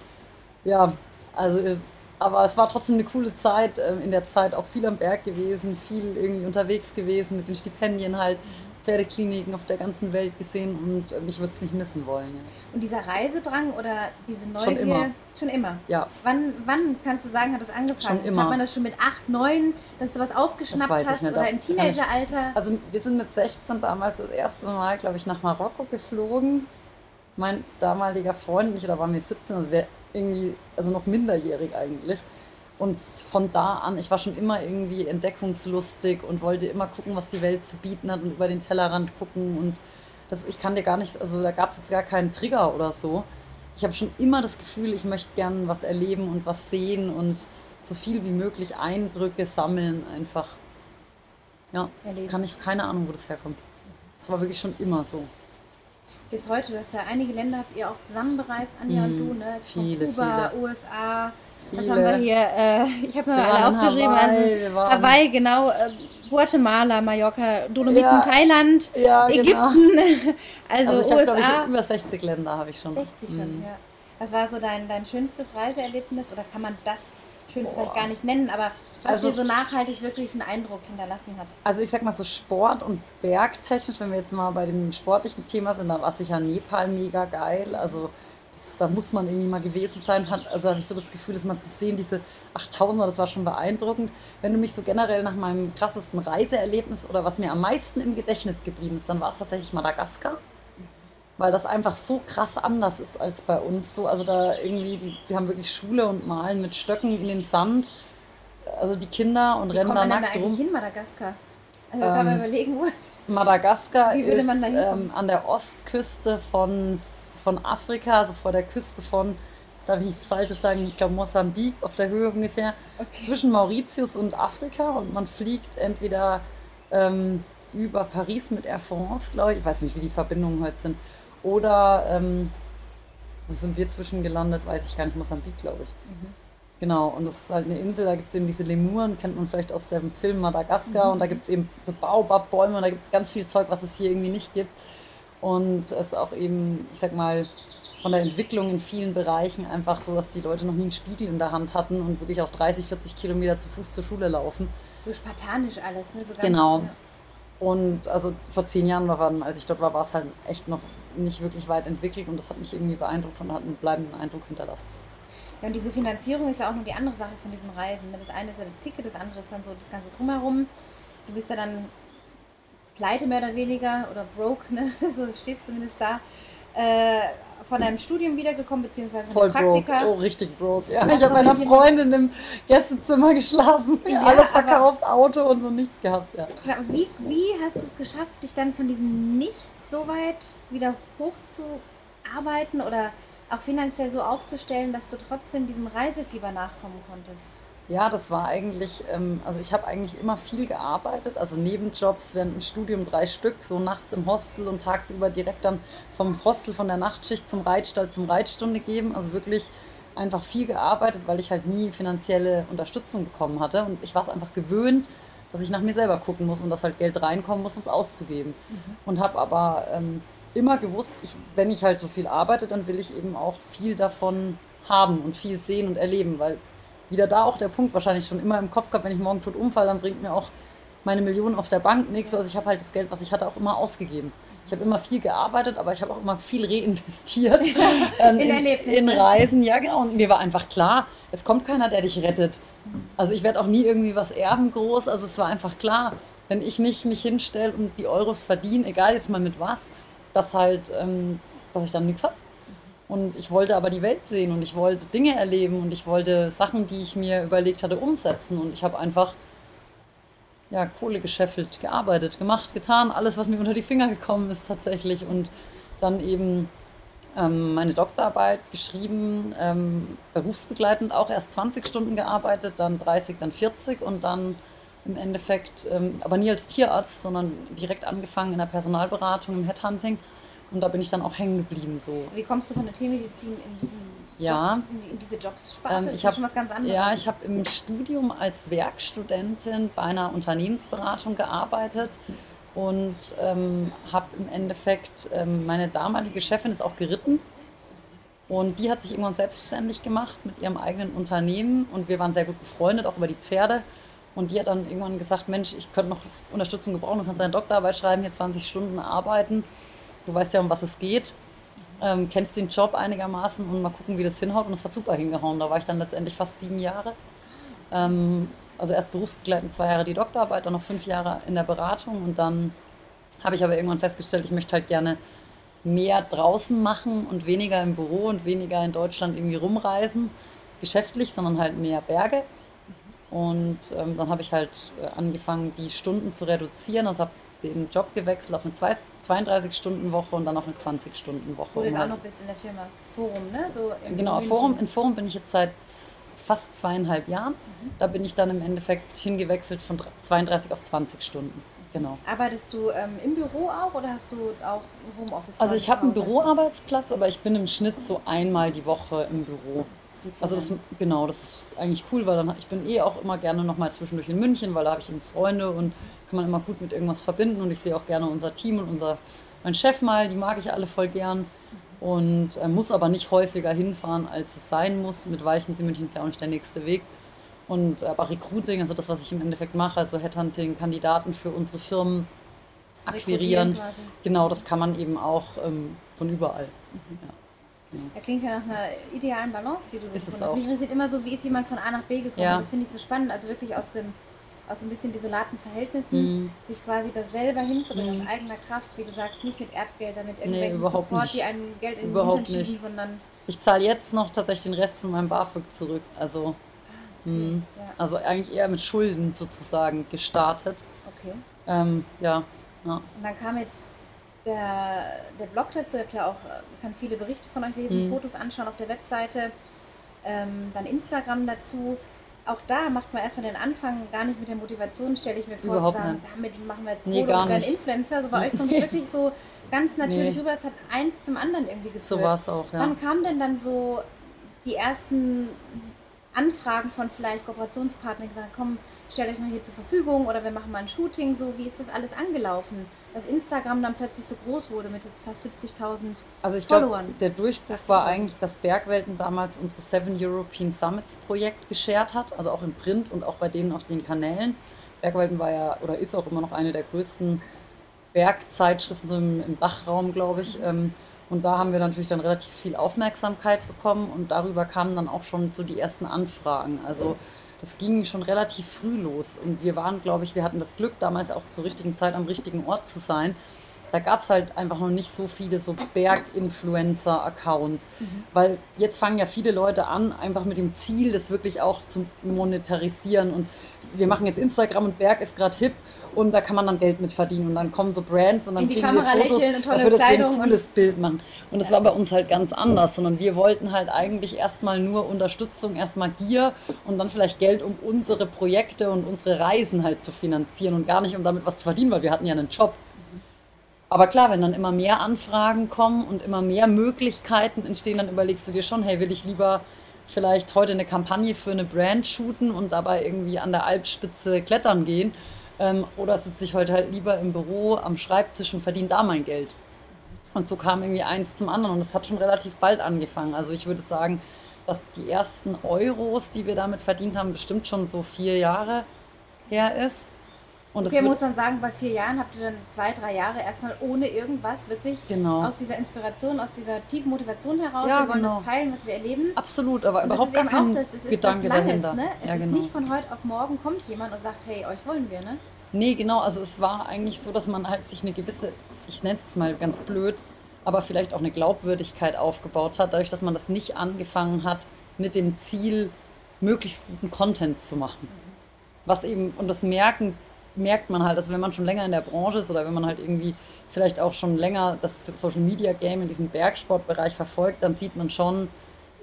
ja, also, aber es war trotzdem eine coole Zeit, ähm, in der Zeit auch viel am Berg gewesen, viel irgendwie unterwegs gewesen mit den Stipendien halt. Mhm Pferdekliniken auf der ganzen Welt gesehen und äh, ich würde es nicht missen wollen. Ja. Und dieser Reisedrang oder diese Neugier? Schon immer. Schon immer? Ja. Wann, wann kannst du sagen, hat das angefangen? Schon immer. Hat man das schon mit 8, 9, dass du was aufgeschnappt hast nicht, oder im Teenageralter? Also wir sind mit 16 damals das erste Mal, glaube ich, nach Marokko geflogen. Mein damaliger Freund nicht, oder waren wir 17, also wir irgendwie, also noch minderjährig eigentlich. Und von da an, ich war schon immer irgendwie entdeckungslustig und wollte immer gucken, was die Welt zu bieten hat und über den Tellerrand gucken. Und das, ich kann dir gar nicht, also da gab es jetzt gar keinen Trigger oder so. Ich habe schon immer das Gefühl, ich möchte gerne was erleben und was sehen und so viel wie möglich Eindrücke sammeln einfach. Ja, erleben. kann ich keine Ahnung, wo das herkommt. Das war wirklich schon immer so. Bis heute, du hast ja einige Länder habt ihr auch zusammen bereist, Anja mhm, und du, ne? Von viele, Kuba, viele. USA, Viele. Was haben wir hier? Äh, ich habe mir wir alle aufgeschrieben. Hawaii, also, Hawaii genau. Äh, Guatemala, Mallorca, Dolomiten, ja, Thailand, ja, genau. Ägypten. Also, also ich habe, ich, über 60 Länder habe ich schon. 60 schon, mhm. ja. Was war so dein, dein schönstes Reiseerlebnis? Oder kann man das Schönste vielleicht gar nicht nennen, aber was also, dir so nachhaltig wirklich einen Eindruck hinterlassen hat? Also ich sag mal so Sport- und Bergtechnisch, wenn wir jetzt mal bei dem sportlichen Thema sind, da war sicher Nepal mega geil. Also das, da muss man irgendwie mal gewesen sein. Hat, also habe ich so das Gefühl, dass man zu sehen, diese 8000er, das war schon beeindruckend. Wenn du mich so generell nach meinem krassesten Reiseerlebnis oder was mir am meisten im Gedächtnis geblieben ist, dann war es tatsächlich Madagaskar. Weil das einfach so krass anders ist als bei uns. So, also da irgendwie, die, wir haben wirklich Schule und Malen mit Stöcken in den Sand. Also die Kinder und Wie rennen da nackt da rum. hin, Madagaskar? Also ähm, kann man überlegen, wo. Madagaskar ist ähm, an der Ostküste von von Afrika, also vor der Küste von, jetzt darf ich nichts Falsches sagen, ich glaube Mosambik auf der Höhe ungefähr, okay. zwischen Mauritius und Afrika und man fliegt entweder ähm, über Paris mit Air France, glaube ich, ich weiß nicht, wie die Verbindungen heute sind, oder ähm, wo sind wir zwischen gelandet, weiß ich gar nicht, Mosambik, glaube ich. Mhm. Genau, und das ist halt eine Insel, da gibt es eben diese Lemuren, kennt man vielleicht aus dem Film Madagaskar, mhm. und da gibt es eben so Baobab-Bäume und da gibt es ganz viel Zeug, was es hier irgendwie nicht gibt und es auch eben, ich sag mal, von der Entwicklung in vielen Bereichen einfach so, dass die Leute noch nie einen Spiegel in der Hand hatten und wirklich auch 30, 40 Kilometer zu Fuß zur Schule laufen. So spartanisch alles, ne? So genau. Ja. Und also vor zehn Jahren, waren, als ich dort war, war es halt echt noch nicht wirklich weit entwickelt und das hat mich irgendwie beeindruckt und hat einen bleibenden Eindruck hinterlassen. Ja, und diese Finanzierung ist ja auch nur die andere Sache von diesen Reisen. Ne? Das eine ist ja das Ticket, das andere ist dann so das Ganze drumherum. Du bist ja dann pleite mehr oder weniger oder broke, ne? so steht es zumindest da. äh, von deinem Studium wiedergekommen, beziehungsweise von Voll Praktika. broke. Oh, richtig broke. Ja, ich habe bei aber einer jemand- Freundin im Gästezimmer geschlafen. Ja, alles verkauft, Auto und so nichts gehabt. Ja. Wie, wie hast du es geschafft, dich dann von diesem Nichts so weit wieder hochzuarbeiten oder auch finanziell so aufzustellen, dass du trotzdem diesem Reisefieber nachkommen konntest? Ja, das war eigentlich, ähm, also ich habe eigentlich immer viel gearbeitet, also Nebenjobs während dem Studium drei Stück, so nachts im Hostel und tagsüber direkt dann vom Hostel von der Nachtschicht zum Reitstall zum Reitstunde geben. Also wirklich einfach viel gearbeitet, weil ich halt nie finanzielle Unterstützung bekommen hatte. Und ich war es einfach gewöhnt, dass ich nach mir selber gucken muss und dass halt Geld reinkommen muss, um es auszugeben. Und habe aber ähm, immer gewusst, ich, wenn ich halt so viel arbeite, dann will ich eben auch viel davon haben und viel sehen und erleben, weil wieder da auch der Punkt wahrscheinlich schon immer im Kopf gehabt, wenn ich morgen tot umfalle, dann bringt mir auch meine Millionen auf der Bank nichts. Also ich habe halt das Geld, was ich hatte, auch immer ausgegeben. Ich habe immer viel gearbeitet, aber ich habe auch immer viel reinvestiert ähm, In Erlebnisse. in Reisen. Ja, genau. Und mir war einfach klar, es kommt keiner, der dich rettet. Also ich werde auch nie irgendwie was erben groß. Also es war einfach klar, wenn ich nicht mich hinstelle und die Euros verdiene, egal jetzt mal mit was, dass halt, ähm, dass ich dann nichts habe. Und ich wollte aber die Welt sehen und ich wollte Dinge erleben und ich wollte Sachen, die ich mir überlegt hatte, umsetzen. Und ich habe einfach ja, Kohle gescheffelt, gearbeitet, gemacht, getan, alles, was mir unter die Finger gekommen ist tatsächlich. Und dann eben ähm, meine Doktorarbeit geschrieben, ähm, berufsbegleitend auch erst 20 Stunden gearbeitet, dann 30, dann 40 und dann im Endeffekt, ähm, aber nie als Tierarzt, sondern direkt angefangen in der Personalberatung, im Headhunting. Und da bin ich dann auch hängen geblieben so. Wie kommst du von der Tiermedizin in, diesen Ja. Jobs, in, diese Jobssparte? Ähm, ich ist ja hab- schon was ganz anderes. Ja, ich habe im Studium als Werkstudentin bei einer Unternehmensberatung gearbeitet und ähm, habe im Endeffekt, ähm, meine damalige Chefin ist auch geritten und die hat sich irgendwann selbstständig gemacht mit ihrem eigenen Unternehmen und wir waren sehr gut befreundet, auch über die Pferde. Und die hat dann irgendwann gesagt, Mensch, ich könnte noch Unterstützung gebrauchen, du kannst deine Doktorarbeit schreiben, hier 20 Stunden arbeiten. Du weißt ja, um was es geht ähm, kennst den Job einigermaßen und mal gucken, wie das hinhaut. Und es hat super hingehauen. Da war ich dann letztendlich fast sieben Jahre. Ähm, also erst berufsbegleitend zwei Jahre die Doktorarbeit, dann noch fünf Jahre in der Beratung. Und dann habe ich aber irgendwann festgestellt, ich möchte halt gerne mehr draußen machen und weniger im Büro und weniger in Deutschland irgendwie rumreisen, geschäftlich, sondern halt mehr Berge. Und ähm, dann habe ich halt äh, angefangen, die Stunden zu reduzieren. Also habe den Job gewechselt auf eine zwei- 32-Stunden-Woche und dann auf eine 20-Stunden-Woche. Wo du jetzt auch noch bist in der Firma Forum, ne? So im Genau. Forum, in Forum bin ich jetzt seit fast zweieinhalb Jahren. Mhm. Da bin ich dann im Endeffekt hingewechselt von 32 auf 20 Stunden. Genau. Arbeitest du ähm, im Büro auch oder hast du auch Homeoffice? Also ich habe einen? Büroarbeitsplatz, aber ich bin im Schnitt so einmal die Woche im Büro. Das geht ja Also das, genau, das ist eigentlich cool, weil dann ich bin eh auch immer gerne noch mal zwischendurch in München, weil da habe ich eben Freunde und kann man immer gut mit irgendwas verbinden und ich sehe auch gerne unser Team und unser mein Chef mal, die mag ich alle voll gern und äh, muss aber nicht häufiger hinfahren, als es sein muss. Mit Weichensee München ist ja auch nicht der nächste Weg. Und äh, aber Recruiting, also das, was ich im Endeffekt mache, also Headhunting, Kandidaten für unsere Firmen akquirieren, genau, das kann man eben auch ähm, von überall. Ja. Er klingt ja nach einer idealen Balance, die du so Ist auch. Mich interessiert immer so, wie ist jemand von A nach B gekommen? Ja. Das finde ich so spannend. Also wirklich aus dem aus so ein bisschen desolaten Verhältnissen, Mhm. sich quasi das selber hinzubringen, Mhm. aus eigener Kraft, wie du sagst, nicht mit Erdgeldern, mit Nee, irgendwelchen überhaupt Support, nicht. die einen Geld in den Überhaupt Hintern schieben, sondern Ich zahle jetzt noch tatsächlich den Rest von meinem BAföG zurück. Also, mhm. ja, also eigentlich eher mit Schulden sozusagen gestartet. okay. Ähm, ja, ja. Und dann kam jetzt der, der Blog dazu, ihr habt ja auch, äh, kann viele Berichte von euch lesen, Mhm. Fotos anschauen auf der Webseite, ähm, dann Instagram dazu. Auch da macht man erstmal den Anfang gar nicht mit der Motivation, stelle ich mir vor, Überhaupt zu sagen, nicht. damit machen wir jetzt Nee, Kohle gar und werden. Influencer. Also bei euch kommt es wirklich so ganz natürlich Nee. rüber, es hat eins zum anderen irgendwie geführt. So war es auch, ja. Wann kamen denn dann so die ersten Anfragen von vielleicht Kooperationspartnern, die gesagt komm, stellt euch mal hier zur Verfügung oder wir machen mal ein Shooting, so wie ist das alles angelaufen? Dass Instagram dann plötzlich so groß wurde mit jetzt fast 70.000. Also ich glaube, Followern. der Durchbruch war 80.000. eigentlich, dass Bergwelten damals unsere Seven European Summits Projekt geshared hat, also auch im Print und auch bei denen auf den Kanälen. Bergwelten war ja oder ist auch immer noch eine der größten Bergzeitschriften so im, im Dachraum, glaube ich. Ähm, und da haben wir natürlich dann relativ viel Aufmerksamkeit bekommen und darüber kamen dann auch schon so die ersten Anfragen. Also das ging schon relativ früh los und wir waren, glaube ich, wir hatten das Glück, damals auch zur richtigen Zeit am richtigen Ort zu sein da gab es halt einfach noch nicht so viele so Berg-Influencer-Accounts. Mhm. Weil jetzt fangen ja viele Leute an, einfach mit dem Ziel, das wirklich auch zu monetarisieren. Und wir machen jetzt Instagram und Berg ist gerade hip und da kann man dann Geld mit verdienen und dann kommen so Brands und dann kriegen Kamera wir Fotos und dafür, dass wir ein cooles Bild machen. Und das war bei uns halt ganz anders, sondern wir wollten halt eigentlich erstmal nur Unterstützung, erstmal Gier und dann vielleicht Geld, um unsere Projekte und unsere Reisen halt zu finanzieren und gar nicht, um damit was zu verdienen, weil wir hatten ja einen Job. Aber klar, wenn dann immer mehr Anfragen kommen und immer mehr Möglichkeiten entstehen, dann überlegst du dir schon, hey, will ich lieber vielleicht heute eine Kampagne für eine Brand shooten und dabei irgendwie an der Alpspitze klettern gehen ähm, oder sitze ich heute halt lieber im Büro am Schreibtisch und verdiene da mein Geld. Und so kam irgendwie eins zum anderen und es hat schon relativ bald angefangen. Also ich würde sagen, dass die ersten Euros, die wir damit verdient haben, bestimmt schon so vier Jahre her ist. Und okay, muss dann sagen, bei vier Jahren habt ihr dann zwei, drei Jahre erstmal ohne irgendwas wirklich genau. aus dieser Inspiration, aus dieser tiefen Motivation heraus. Ja, wir wollen genau. das teilen, was wir erleben. Absolut, aber und überhaupt gar kein das, es ist Gedanke Langes, dahinter. Ne? Es ja, ist genau. nicht von heute auf morgen kommt jemand und sagt, hey, euch wollen wir, ne? Nee, genau. Also es war eigentlich so, dass man halt sich eine gewisse, ich nenne es mal ganz blöd, aber vielleicht auch eine Glaubwürdigkeit aufgebaut hat, dadurch, dass man das nicht angefangen hat mit dem Ziel, möglichst guten Content zu machen. Was eben, und das merken, merkt man halt, also wenn man schon länger in der Branche ist oder wenn man halt irgendwie vielleicht auch schon länger das Social Media Game in diesem Bergsportbereich verfolgt, dann sieht man schon,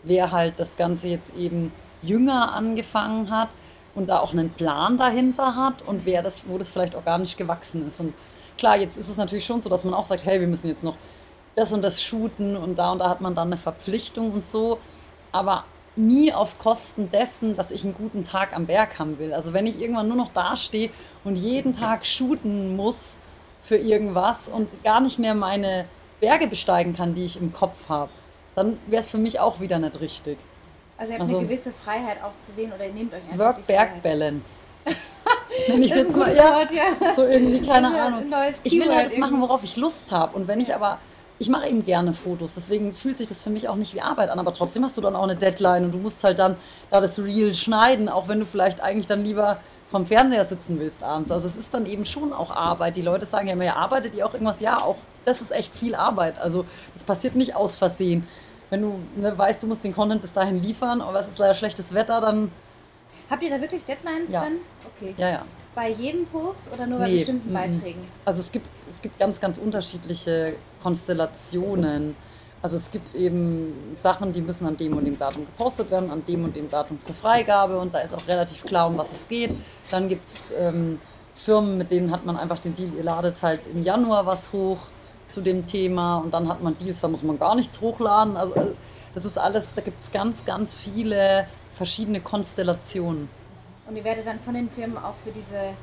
wer halt das Ganze jetzt eben jünger angefangen hat und da auch einen Plan dahinter hat und wer das, wo das vielleicht organisch gewachsen ist. Und klar, jetzt ist es natürlich schon so, dass man auch sagt, hey, wir müssen jetzt noch das und das shooten und da und da hat man dann eine Verpflichtung und so, aber nie auf Kosten dessen, dass ich einen guten Tag am Berg haben will. Also wenn ich irgendwann nur noch dastehe und jeden Tag shooten muss für irgendwas und gar nicht mehr meine Berge besteigen kann, die ich im Kopf habe, dann wäre es für mich auch wieder nicht richtig. Also ihr habt also, eine gewisse Freiheit auch zu wählen oder ihr nehmt euch einfach Work-Berg-Balance. Nenn ich jetzt mal, Wort, ja. So irgendwie, keine Ahnung. Ich will halt das machen, worauf ich Lust habe. Und wenn ich aber, ich mache eben gerne Fotos, deswegen fühlt sich das für mich auch nicht wie Arbeit an. Aber trotzdem hast du dann auch eine Deadline und du musst halt dann da das Reel schneiden, auch wenn du vielleicht eigentlich dann lieber vom Fernseher sitzen willst abends. Also es ist dann eben schon auch Arbeit. Die Leute sagen ja immer, ja, arbeitet ihr auch irgendwas? Ja, auch das ist echt viel Arbeit. Also das passiert nicht aus Versehen wenn du ne, weißt, du musst den Content bis dahin liefern, aber es ist leider schlechtes Wetter, dann. Habt ihr da wirklich Deadlines ja. dann? Okay. Ja, ja. Bei jedem Post oder nur bei nee, bestimmten m -m. Beiträgen? Also es gibt, es gibt ganz, ganz unterschiedliche Konstellationen. Also es gibt eben Sachen, die müssen an dem und dem Datum gepostet werden, an dem und dem Datum zur Freigabe und da ist auch relativ klar, um was es geht. Dann gibt es ähm, Firmen, mit denen hat man einfach den Deal, ihr ladet halt im Januar was hoch zu dem Thema und dann hat man Deals, da muss man gar nichts hochladen. Also äh, das ist alles, da gibt es ganz, ganz viele verschiedene Konstellationen. Und ihr werdet dann von den Firmen auch für diese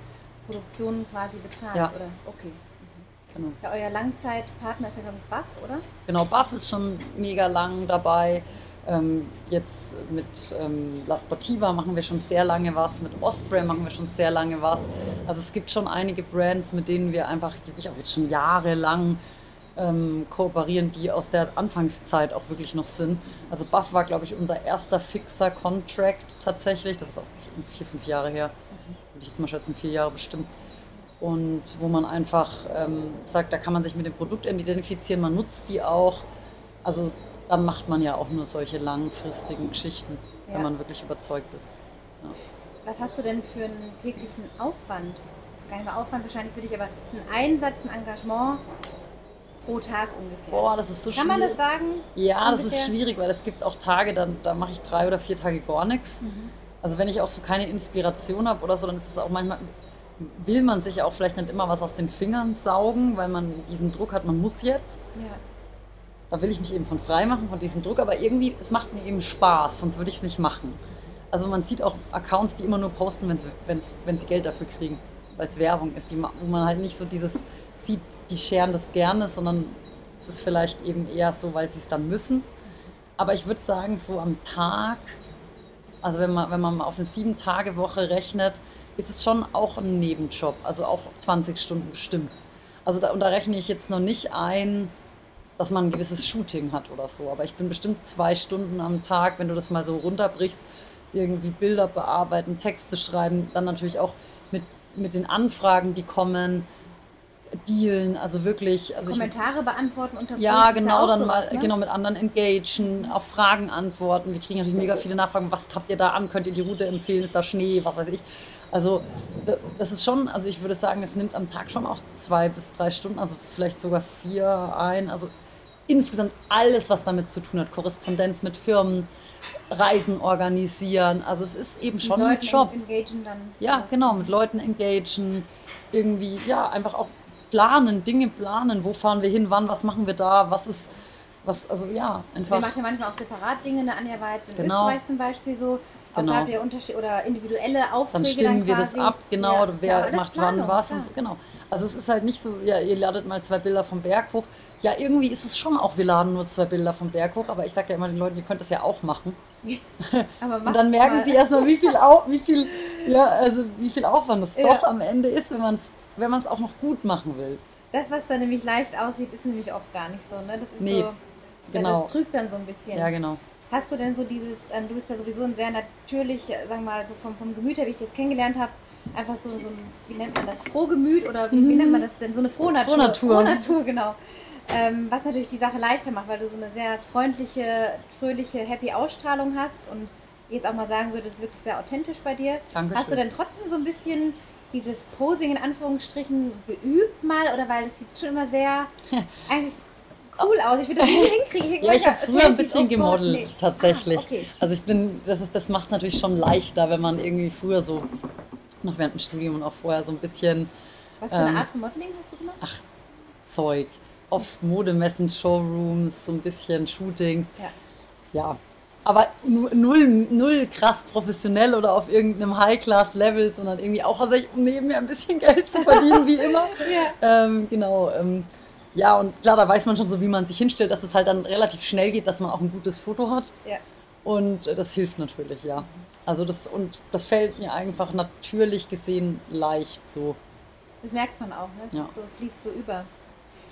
Produktion quasi bezahlt, ja. oder? Okay. Mhm. Genau. Ja, euer Langzeitpartner ist ja, glaube ich, Buff, oder? Genau, Buff ist schon mega lang dabei. Ähm, jetzt mit ähm, La Sportiva machen wir schon sehr lange was, mit Osprey machen wir schon sehr lange was. Also es gibt schon einige Brands, mit denen wir einfach wirklich auch jetzt schon jahrelang ähm, kooperieren, die aus der Anfangszeit auch wirklich noch sind. Also Buff war, glaube ich, unser erster fixer Contract tatsächlich. Das ist auch vier, fünf Jahre her. Würde ich jetzt mal schätzen, vier Jahre bestimmt. Und wo man einfach ähm, sagt, da kann man sich mit dem Produkt identifizieren, man nutzt die auch. Also dann macht man ja auch nur solche langfristigen Geschichten, ja. wenn man wirklich überzeugt ist. Ja. Was hast du denn für einen täglichen Aufwand? Das ist gar nicht mehr Aufwand wahrscheinlich für dich, aber einen Einsatz, ein Engagement pro Tag ungefähr. Boah, das ist so Kann schwierig. man das sagen? Ja, ungefähr? das ist schwierig, weil es gibt auch Tage, dann, da mache ich drei oder vier Tage gar nichts. Mhm. Also wenn ich auch so keine Inspiration habe oder so, dann ist es auch manchmal, will man sich auch vielleicht nicht immer was aus den Fingern saugen, weil man diesen Druck hat, man muss jetzt. Ja da will ich mich eben von frei machen, von diesem Druck, aber irgendwie, es macht mir eben Spaß, sonst würde ich es nicht machen. Also man sieht auch Accounts, die immer nur posten, wenn's, wenn's, wenn sie Geld dafür kriegen, weil es Werbung ist, die, wo man halt nicht so dieses sieht, die scheren das gerne, sondern es ist vielleicht eben eher so, weil sie es dann müssen. Aber ich würde sagen, so am Tag, also wenn man, wenn man auf eine Sieben-Tage-Woche rechnet, ist es schon auch ein Nebenjob, also auch 20 Stunden bestimmt. Also da, und da rechne ich jetzt noch nicht ein, dass man ein gewisses Shooting hat oder so. Aber ich bin bestimmt zwei Stunden am Tag, wenn du das mal so runterbrichst, irgendwie Bilder bearbeiten, Texte schreiben, dann natürlich auch mit, mit den Anfragen, die kommen, dealen, also wirklich. Also Kommentare ich, beantworten unter Ja, Post genau, ja dann sowas, mal ne? genau mit anderen engagen, auf Fragen antworten. Wir kriegen natürlich mega viele Nachfragen, was habt ihr da an? Könnt ihr die Route empfehlen? Ist da Schnee? Was weiß ich. Also das ist schon, also ich würde sagen, es nimmt am Tag schon auch zwei bis drei Stunden, also vielleicht sogar vier ein. Also insgesamt alles, was damit zu tun hat, Korrespondenz mit Firmen, Reisen organisieren. Also es ist eben schon ein Job. Engagen dann. Ja, genau, mit Leuten engagen, irgendwie, ja, einfach auch planen, Dinge planen, wo fahren wir hin, wann, was machen wir da, was ist, was, also ja, einfach. Wir machen ja manchmal auch separat Dinge, eine Anja war jetzt in genau. Österreich zum Beispiel so, auch genau. da habt ihr Unterschied oder individuelle Aufträge dann stimmen dann wir das ab, genau, ja, wer macht Planung, wann was klar. und so, genau. Also es ist halt nicht so, ja, ihr ladet mal zwei Bilder vom Berg hoch. Ja, irgendwie ist es schon auch, wir laden nur zwei Bilder vom Berg hoch, aber ich sage ja immer den Leuten, ihr könnt das ja auch machen. und dann merken mal. sie erstmal, wie viel, wie viel, ja, also wie viel Aufwand es ja. doch am Ende ist, wenn man es wenn man es auch noch gut machen will. Das, was da nämlich leicht aussieht, ist nämlich oft gar nicht so. Ne? Das ist nee, so, genau. Das trügt dann so ein bisschen. Ja, genau. Hast du denn so dieses, ähm, du bist ja sowieso ein sehr natürlich, sagen wir mal, so vom, vom Gemüt her, wie ich dich jetzt kennengelernt habe, einfach so, so ein, wie nennt man das, Frohgemüt oder wie, mhm. wie nennt man das denn? So eine Frohnatur. Frohnatur. Frohnatur, genau. Ähm, was natürlich die Sache leichter macht, weil du so eine sehr freundliche, fröhliche, happy Ausstrahlung hast und jetzt auch mal sagen würde, das ist wirklich sehr authentisch bei dir. Dankeschön. Hast du denn trotzdem so ein bisschen dieses Posing in Anführungsstrichen geübt mal oder weil es sieht schon immer sehr eigentlich cool aus. Ich würde das nie hinkriegen. ja, ich habe früher ein bisschen gemodelt nee. tatsächlich. Ah, okay. Also ich bin, das ist, das macht es natürlich schon leichter, wenn man irgendwie früher so noch während dem Studium und auch vorher so ein bisschen. Was für eine ähm, Art von Modeling hast du gemacht? Ach, Zeug. Auf Modemessen, Showrooms, so ein bisschen Shootings. Ja. Ja, aber null, null krass professionell oder auf irgendeinem High-Class-Level, sondern irgendwie auch, also um nebenher ein bisschen Geld zu verdienen, wie immer. ja. Ähm, genau. Ähm, ja, und klar, da weiß man schon so, wie man sich hinstellt, dass es halt dann relativ schnell geht, dass man auch ein gutes Foto hat. Ja. Und äh, das hilft natürlich, ja. Also das, und das fällt mir einfach natürlich gesehen leicht so. Das merkt man auch, ne? Es ja. so, fließt so über.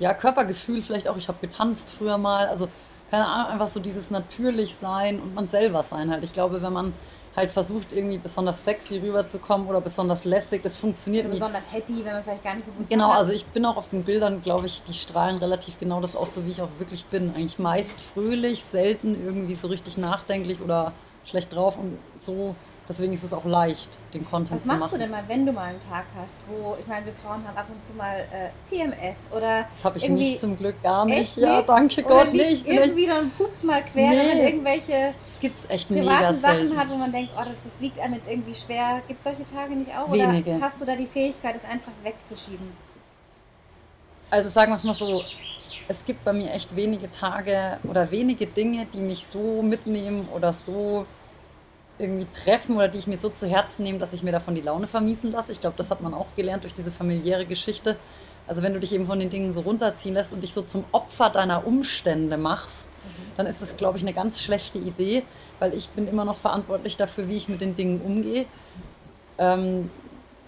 Ja, Körpergefühl vielleicht auch. Ich habe getanzt früher mal. Also keine Ahnung, einfach so dieses natürlich sein und man selber sein halt. Ich glaube, wenn man halt versucht, irgendwie besonders sexy rüberzukommen oder besonders lässig, das funktioniert oder besonders happy, wenn man vielleicht gar nicht so gut Genau, also ich bin auch auf den Bildern, glaube ich, die strahlen relativ genau das aus, so wie ich auch wirklich bin. Eigentlich meist fröhlich, selten irgendwie so richtig nachdenklich oder schlecht drauf und so Deswegen ist es auch leicht, den Content zu machen. Was machst du denn mal, wenn du mal einen Tag hast, wo, ich meine, wir Frauen haben ab und zu mal äh, PMS oder. Das habe ich nicht zum Glück gar nicht. Ja, danke oder Gott nicht. Irgendwie nee. dann Pups mal quer, nee. wenn man irgendwelche das gibt's echt privaten Sachen selten. hat, wo man denkt, oh, das, das wiegt einem jetzt irgendwie schwer. Gibt es solche Tage nicht auch? Wenige. Oder hast du da die Fähigkeit, es einfach wegzuschieben? Also sagen wir es mal so, es gibt bei mir echt wenige Tage oder wenige Dinge, die mich so mitnehmen oder so irgendwie treffen oder die ich mir so zu Herzen nehme, dass ich mir davon die Laune vermiesen lasse. Ich glaube, das hat man auch gelernt durch diese familiäre Geschichte. Also wenn du dich eben von den Dingen so runterziehen lässt und dich so zum Opfer deiner Umstände machst, mhm. dann ist das, glaube ich, eine ganz schlechte Idee, weil ich bin immer noch verantwortlich dafür, wie ich mit den Dingen umgehe. Ähm,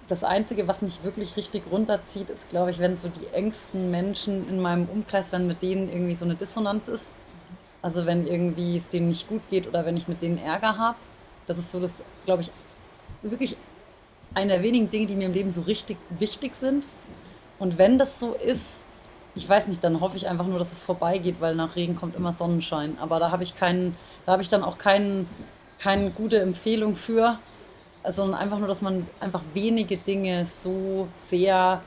das Einzige, was mich wirklich richtig runterzieht, ist, glaube ich, wenn so die engsten Menschen in meinem Umkreis, wenn mit denen irgendwie so eine Dissonanz ist. Also wenn irgendwie es denen nicht gut geht oder wenn ich mit denen Ärger habe. Das ist so das, glaube ich, wirklich eine der wenigen Dinge, die mir im Leben so richtig wichtig sind. Und wenn das so ist, ich weiß nicht, dann hoffe ich einfach nur, dass es vorbeigeht, weil nach Regen kommt immer Sonnenschein. Aber da habe ich keinen, da habe ich dann auch keinen, keine gute Empfehlung für, sondern einfach nur, dass man einfach wenige Dinge so sehr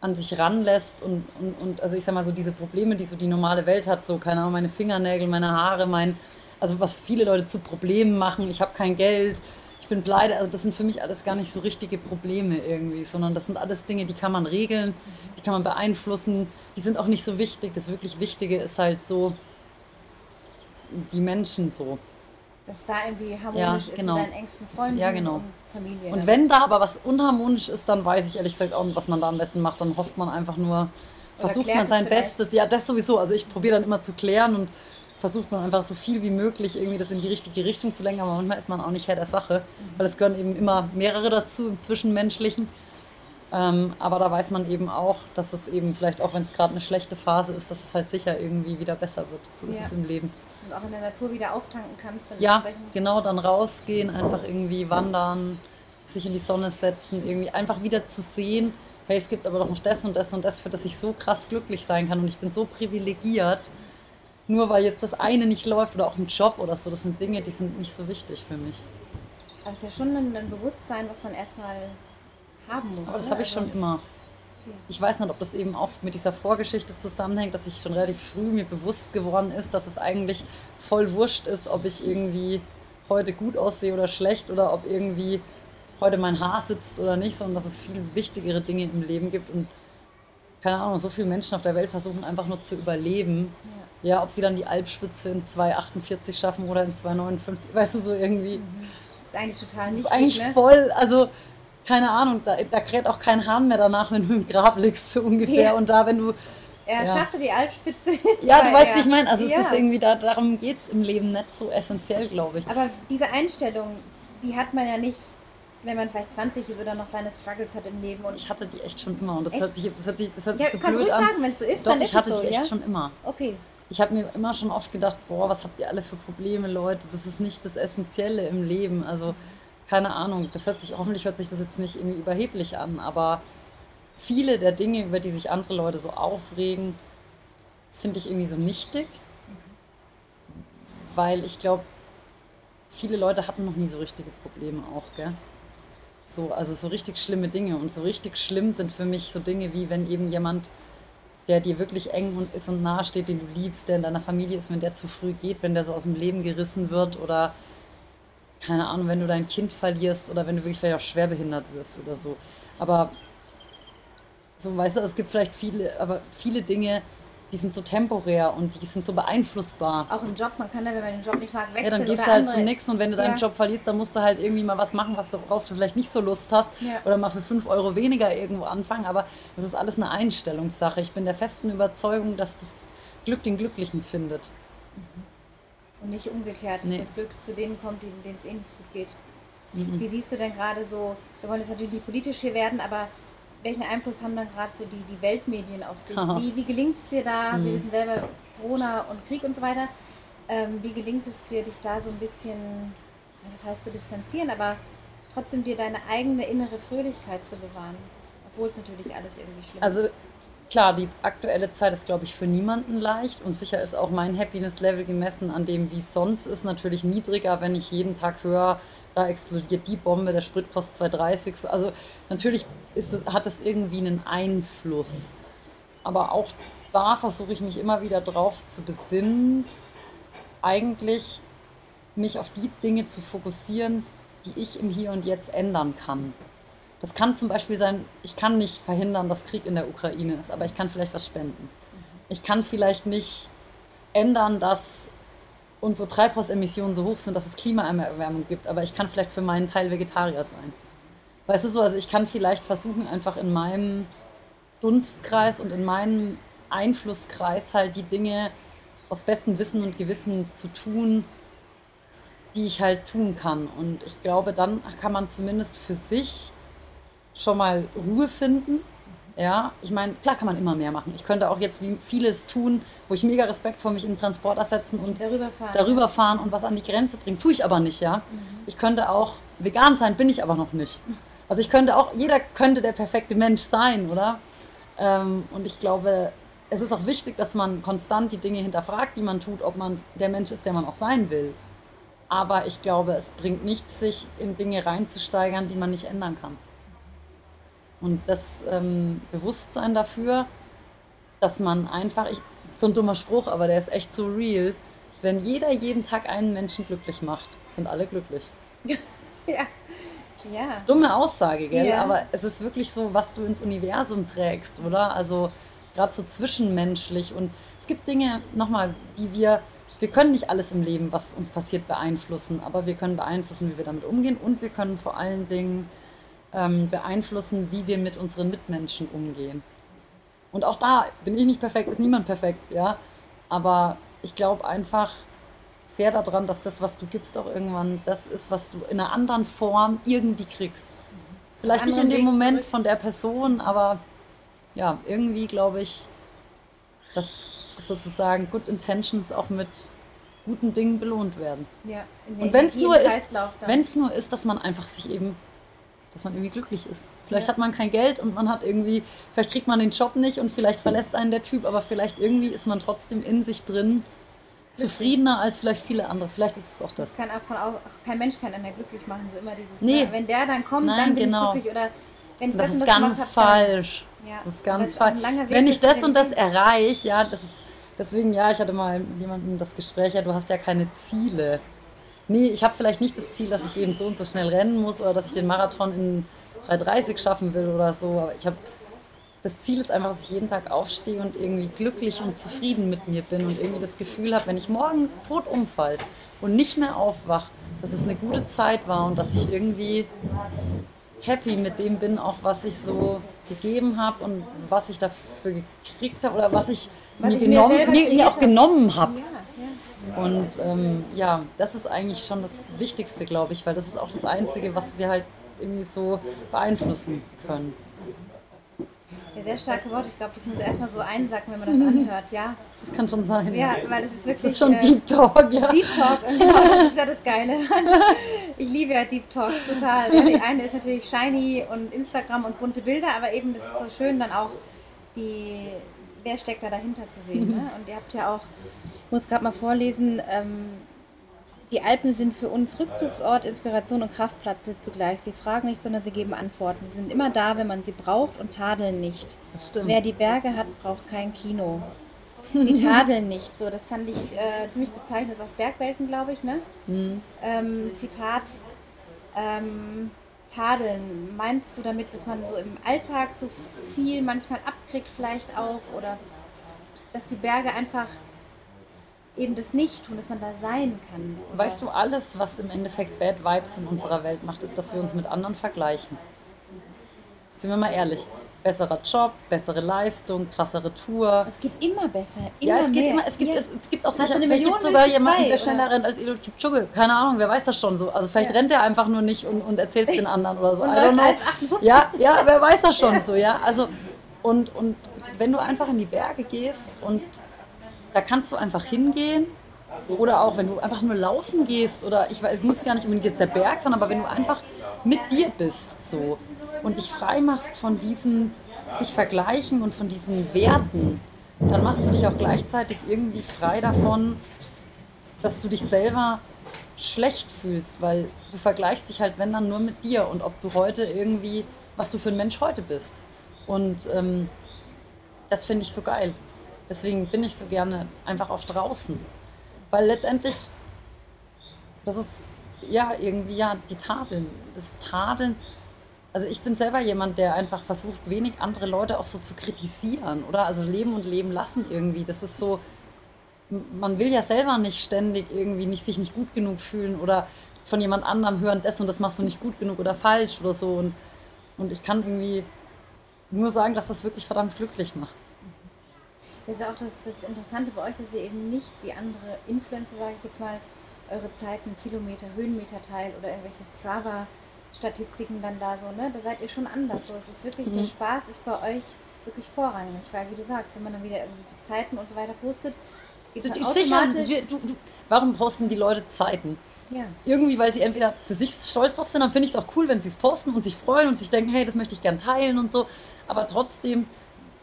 an sich ranlässt und, und, und also ich sag mal so diese Probleme, die so die normale Welt hat, so keine Ahnung, meine Fingernägel, meine Haare, mein, also was viele Leute zu Problemen machen, ich habe kein Geld, ich bin pleite, also das sind für mich alles gar nicht so richtige Probleme irgendwie, sondern das sind alles Dinge, die kann man regeln, die kann man beeinflussen, die sind auch nicht so wichtig. Das wirklich Wichtige ist halt so die Menschen so. Dass da irgendwie harmonisch ja, genau. ist mit deinen engsten Freunden ja, genau. und Familie. Und wenn da aber was unharmonisch ist, dann weiß ich ehrlich gesagt auch nicht, was man da am besten macht. Dann hofft man einfach nur, versucht man sein Bestes. Ja, das sowieso. Also ich probiere dann immer zu klären und versucht man einfach so viel wie möglich irgendwie das in die richtige Richtung zu lenken, aber manchmal ist man auch nicht Herr der Sache, weil es gehören eben immer mehrere dazu im Zwischenmenschlichen. Ähm, aber da weiß man eben auch, dass es eben vielleicht auch, wenn es gerade eine schlechte Phase ist, dass es halt sicher irgendwie wieder besser wird. So ist ja. es im Leben. Und auch in der Natur wieder auftanken kannst. ja, genau, dann rausgehen, einfach irgendwie wandern, sich in die Sonne setzen, irgendwie einfach wieder zu sehen, hey, es gibt aber doch noch das und das und das, für das ich so krass glücklich sein kann und ich bin so privilegiert, nur weil jetzt das eine nicht läuft oder auch im Job oder so, das sind Dinge, die sind nicht so wichtig für mich. Aber es ist ja schon ein, ein Bewusstsein, was man erstmal haben muss. Aber das ne? habe ich Also- schon immer. Okay. Ich weiß nicht, ob das eben auch mit dieser Vorgeschichte zusammenhängt, dass ich schon relativ früh mir bewusst geworden ist, dass es eigentlich voll wurscht ist, ob ich irgendwie heute gut aussehe oder schlecht oder ob irgendwie heute mein Haar sitzt oder nicht, sondern dass es viel wichtigere Dinge im Leben gibt und keine Ahnung, so viele Menschen auf der Welt versuchen einfach nur zu überleben. Ja. Ja, ob sie dann die Alpspitze in 2,48 schaffen oder in 2,59, weißt du, so irgendwie. Ist eigentlich total Das nicht ist eigentlich ne? voll, also keine Ahnung, da, da kräht auch kein Hahn mehr danach, wenn du im Grab liegst, so ungefähr. Ja. Und da, wenn du, Er Ja. schaffte die Alpspitze. ja, du weißt, wie ich meine, also es Ja. ist irgendwie, da, darum geht es im Leben nicht so essentiell, glaube ich. Aber diese Einstellung, die hat man ja nicht, wenn man vielleicht 20 ist oder noch seine Struggles hat im Leben. Und Ich hatte die echt schon immer und das Echt? hört sich, jetzt- das hört sich, das hört sich ja, so kannst blöd ruhig an. sagen, wenn es so ist, Doch, dann ich ist hatte es so, die echt ja? schon immer. Okay. Ich habe mir immer schon oft gedacht, boah, was habt ihr alle für Probleme, Leute? Das ist nicht das Essentielle im Leben. Also, keine Ahnung, das hört sich, hoffentlich hört sich das jetzt nicht irgendwie überheblich an, aber viele der Dinge, über die sich andere Leute so aufregen, finde ich irgendwie so nichtig. Weil ich glaube, viele Leute hatten noch nie so richtige Probleme auch, gell? So, also so richtig schlimme Dinge. Und so richtig schlimm sind für mich so Dinge wie, wenn eben jemand der dir wirklich eng und ist und nahe steht, den du liebst, der in deiner Familie ist, wenn der zu früh geht, wenn der so aus dem Leben gerissen wird oder keine Ahnung, wenn du dein Kind verlierst oder wenn du wirklich vielleicht auch schwerbehindert wirst oder so. Aber so, weißt du, es gibt vielleicht viele, aber viele Dinge, die sind so temporär und die sind so beeinflussbar. Auch im Job, man kann ja, wenn man den Job nicht mag, wechseln Ja, dann gehst du halt andere. zu nix und wenn du deinen Ja. Job verlierst, dann musst du halt irgendwie mal was machen, was du, worauf du vielleicht nicht so Lust hast. Ja. Oder mal für 5 Euro weniger irgendwo anfangen. Aber das ist alles eine Einstellungssache. Ich bin der festen Überzeugung, dass das Glück den Glücklichen findet. Und nicht umgekehrt, dass Nee. das Glück zu denen kommt, denen denen es eh nicht gut geht. Mhm. Wie siehst du denn gerade so, wir wollen jetzt natürlich nicht politisch hier werden, aber welchen Einfluss haben dann gerade so die, die Weltmedien auf dich? Aha. Wie, wie gelingt es dir da? Wir Mhm. wissen selber Corona und Krieg und so weiter. Ähm, wie gelingt es dir, dich da so ein bisschen, das heißt zu distanzieren, aber trotzdem dir deine eigene innere Fröhlichkeit zu bewahren? Obwohl es natürlich alles irgendwie schlimm Also ist. klar, die aktuelle Zeit ist, glaube ich, für niemanden leicht. Und sicher ist auch mein Happiness-Level gemessen an dem, wie es sonst ist, natürlich niedriger, wenn ich jeden Tag höre, da explodiert die Bombe, der Sprit kostet 2,30. Also natürlich ist, hat es irgendwie einen Einfluss. Aber auch da versuche ich mich immer wieder drauf zu besinnen, eigentlich mich auf die Dinge zu fokussieren, die ich im Hier und Jetzt ändern kann. Das kann zum Beispiel sein, ich kann nicht verhindern, dass Krieg in der Ukraine ist, aber ich kann vielleicht was spenden. Ich kann vielleicht nicht ändern, dass unsere Treibhausemissionen so hoch sind, dass es Klimaerwärmung gibt, aber ich kann vielleicht für meinen Teil Vegetarier sein. Weißt du so, also ich kann vielleicht versuchen, einfach in meinem Dunstkreis und in meinem Einflusskreis halt die Dinge aus bestem Wissen und Gewissen zu tun, die ich halt tun kann. Und ich glaube, dann kann man zumindest für sich schon mal Ruhe finden. Ja, ich meine, klar kann man immer mehr machen. Ich könnte auch jetzt wie vieles tun, wo ich mega Respekt vor mich in den Transporter setzen und darüber fahren. darüber fahren und was an die Grenze bringen. Tue ich aber nicht, ja. Mhm. Ich könnte auch vegan sein, bin ich aber noch nicht. Also ich könnte auch, jeder könnte der perfekte Mensch sein, oder? Ähm, und ich glaube, es ist auch wichtig, dass man konstant die Dinge hinterfragt, die man tut, ob man der Mensch ist, der man auch sein will. Aber ich glaube, es bringt nichts, sich in Dinge reinzusteigern, die man nicht ändern kann. Und das ähm, Bewusstsein dafür, dass man einfach, ich, so ein dummer Spruch, aber der ist echt so real, wenn jeder jeden Tag einen Menschen glücklich macht, sind alle glücklich. Ja. Ja. Dumme Aussage, gell? Ja. Aber es ist wirklich so, was du ins Universum trägst, oder? Also gerade so zwischenmenschlich. Und es gibt Dinge, nochmal, die wir, wir können nicht alles im Leben, was uns passiert, beeinflussen, aber wir können beeinflussen, wie wir damit umgehen und wir können vor allen Dingen ähm, beeinflussen, wie wir mit unseren Mitmenschen umgehen. Und auch da bin ich nicht perfekt, ist niemand perfekt, ja. Aber ich glaube einfach sehr daran, dass das, was du gibst, auch irgendwann das ist, was du in einer anderen Form irgendwie kriegst. Vielleicht nicht in dem Weg Moment zurück. von der Person, aber ja, irgendwie glaube ich, dass sozusagen Good Intentions auch mit guten Dingen belohnt werden. ja. In Und wenn's Energie- nur ist-. Wenn es nur ist, dass man einfach sich eben dass man irgendwie glücklich ist. Vielleicht Ja. hat man kein Geld und man hat irgendwie, vielleicht kriegt man den Job nicht und vielleicht verlässt einen der Typ, aber vielleicht irgendwie ist man trotzdem in sich drin zufriedener als vielleicht viele andere. Vielleicht ist es auch das. Das kann auch von au- ach, kein Mensch kann einen glücklich machen. So immer dieses, Nee. ne, wenn der dann kommt, Nein, dann bin genau. ich glücklich. Oder wenn ich Das das, und ist das ganz gemacht hab, dann- falsch. Ja. Das ist ganz falsch. Wenn ich das und das erreiche, ja, das ist deswegen, ja, ich hatte mal mit jemandem das Gespräch, ja, du hast ja keine Ziele. Nee, ich habe vielleicht nicht das Ziel, dass ich eben so und so schnell rennen muss oder dass ich den Marathon in 3,30 schaffen will oder so. Aber ich habe das Ziel ist einfach, dass ich jeden Tag aufstehe und irgendwie glücklich und zufrieden mit mir bin und irgendwie das Gefühl habe, wenn ich morgen tot umfall und nicht mehr aufwach, dass es eine gute Zeit war und dass ich irgendwie happy mit dem bin, auch was ich so gegeben habe und was ich dafür gekriegt habe oder was ich, Was mir, ich genommen, mir, mir auch genommen habe. Ja. Und ähm, ja, das ist eigentlich schon das Wichtigste, glaube ich, weil das ist auch das Einzige, was wir halt irgendwie so beeinflussen können. ja, sehr starke Worte. Ich glaube, das muss erstmal so einsacken, wenn man das anhört. Ja, Das kann schon sein. ja weil es ist wirklich. das ist schon äh, Deep Talk, ja. Deep Talk, genau, das ist ja das Geile. Ich liebe ja Deep Talks total. Ja, die eine ist natürlich shiny und Instagram und bunte Bilder, aber eben das ist so schön dann auch die, wer steckt da dahinter zu sehen. Ne? Und ihr habt ja auch, muss gerade mal vorlesen, ähm, die Alpen sind für uns Rückzugsort, Inspiration und Kraftplatz sind zugleich. Sie fragen nicht, sondern sie geben Antworten. Sie sind immer da, wenn man sie braucht und tadeln nicht. Das stimmt. Wer die Berge hat, braucht kein Kino. Sie tadeln nicht. So, das fand ich äh, ziemlich bezeichnend. Das ist aus Bergwelten, glaube ich, ne? Hm. Ähm, Zitat, ähm, tadeln. Meinst du damit, dass man so im Alltag so viel manchmal abkriegt vielleicht auch? Oder dass die Berge einfach eben das nicht tun, dass man da sein kann? Oder? Weißt du, alles, was im Endeffekt Bad Vibes in unserer Welt macht, ist, dass wir uns mit anderen vergleichen. Sind wir mal ehrlich. Besserer Job, bessere Leistung, krassere Tour. Es geht immer besser. Immer Ja, es geht mehr. immer, es gibt, Ja. es, es gibt auch sicher, eine gibt Million, es sogar jemanden, der schneller oder? rennt als Eliud Kipchoge. Keine Ahnung, wer weiß das schon so. Also vielleicht Ja. rennt er einfach nur nicht und, und erzählt es den anderen oder so. Und I don't läuft know. 1,58. Ja, ja, wer weiß das schon so, ja. Also, und, und wenn du einfach in die Berge gehst und da kannst du einfach hingehen oder auch wenn du einfach nur laufen gehst oder ich weiß, es muss gar nicht unbedingt jetzt der Berg sein, aber wenn du einfach mit dir bist so und dich frei machst von diesen sich vergleichen und von diesen Werten, dann machst du dich auch gleichzeitig irgendwie frei davon, dass du dich selber schlecht fühlst, weil du vergleichst dich halt, wenn dann nur mit dir und ob du heute irgendwie, was du für ein Mensch heute bist. Und ähm, das finde ich so geil. Deswegen bin ich so gerne einfach auch draußen. Weil letztendlich, das ist ja irgendwie ja die Tadeln. Das Tadeln. Also ich bin selber jemand, der einfach versucht, wenig andere Leute auch so zu kritisieren, oder? Also leben und leben lassen irgendwie. Das ist so, man will ja selber nicht ständig irgendwie nicht, sich nicht gut genug fühlen oder von jemand anderem hören, das und das machst du nicht gut genug oder falsch oder so. Und, und ich kann irgendwie nur sagen, dass das wirklich verdammt glücklich macht. Das ist auch das, das Interessante bei euch, dass ihr eben nicht wie andere Influencer, sage ich jetzt mal, eure Zeiten, Kilometer, Höhenmeter teilt oder irgendwelche Strava-Statistiken dann da so, ne? Da seid ihr schon anders. So, es ist wirklich, der Mhm. Spaß ist bei euch wirklich vorrangig, weil wie du sagst, wenn man dann wieder irgendwelche Zeiten und so weiter postet, geht Das man ist sicher, automatisch. wir, du, du, warum posten die Leute Zeiten? ja, Irgendwie, weil sie entweder für sich stolz drauf sind, dann finde ich es auch cool, wenn sie es posten und sich freuen und sich denken, hey, das möchte ich gern teilen und so. Aber trotzdem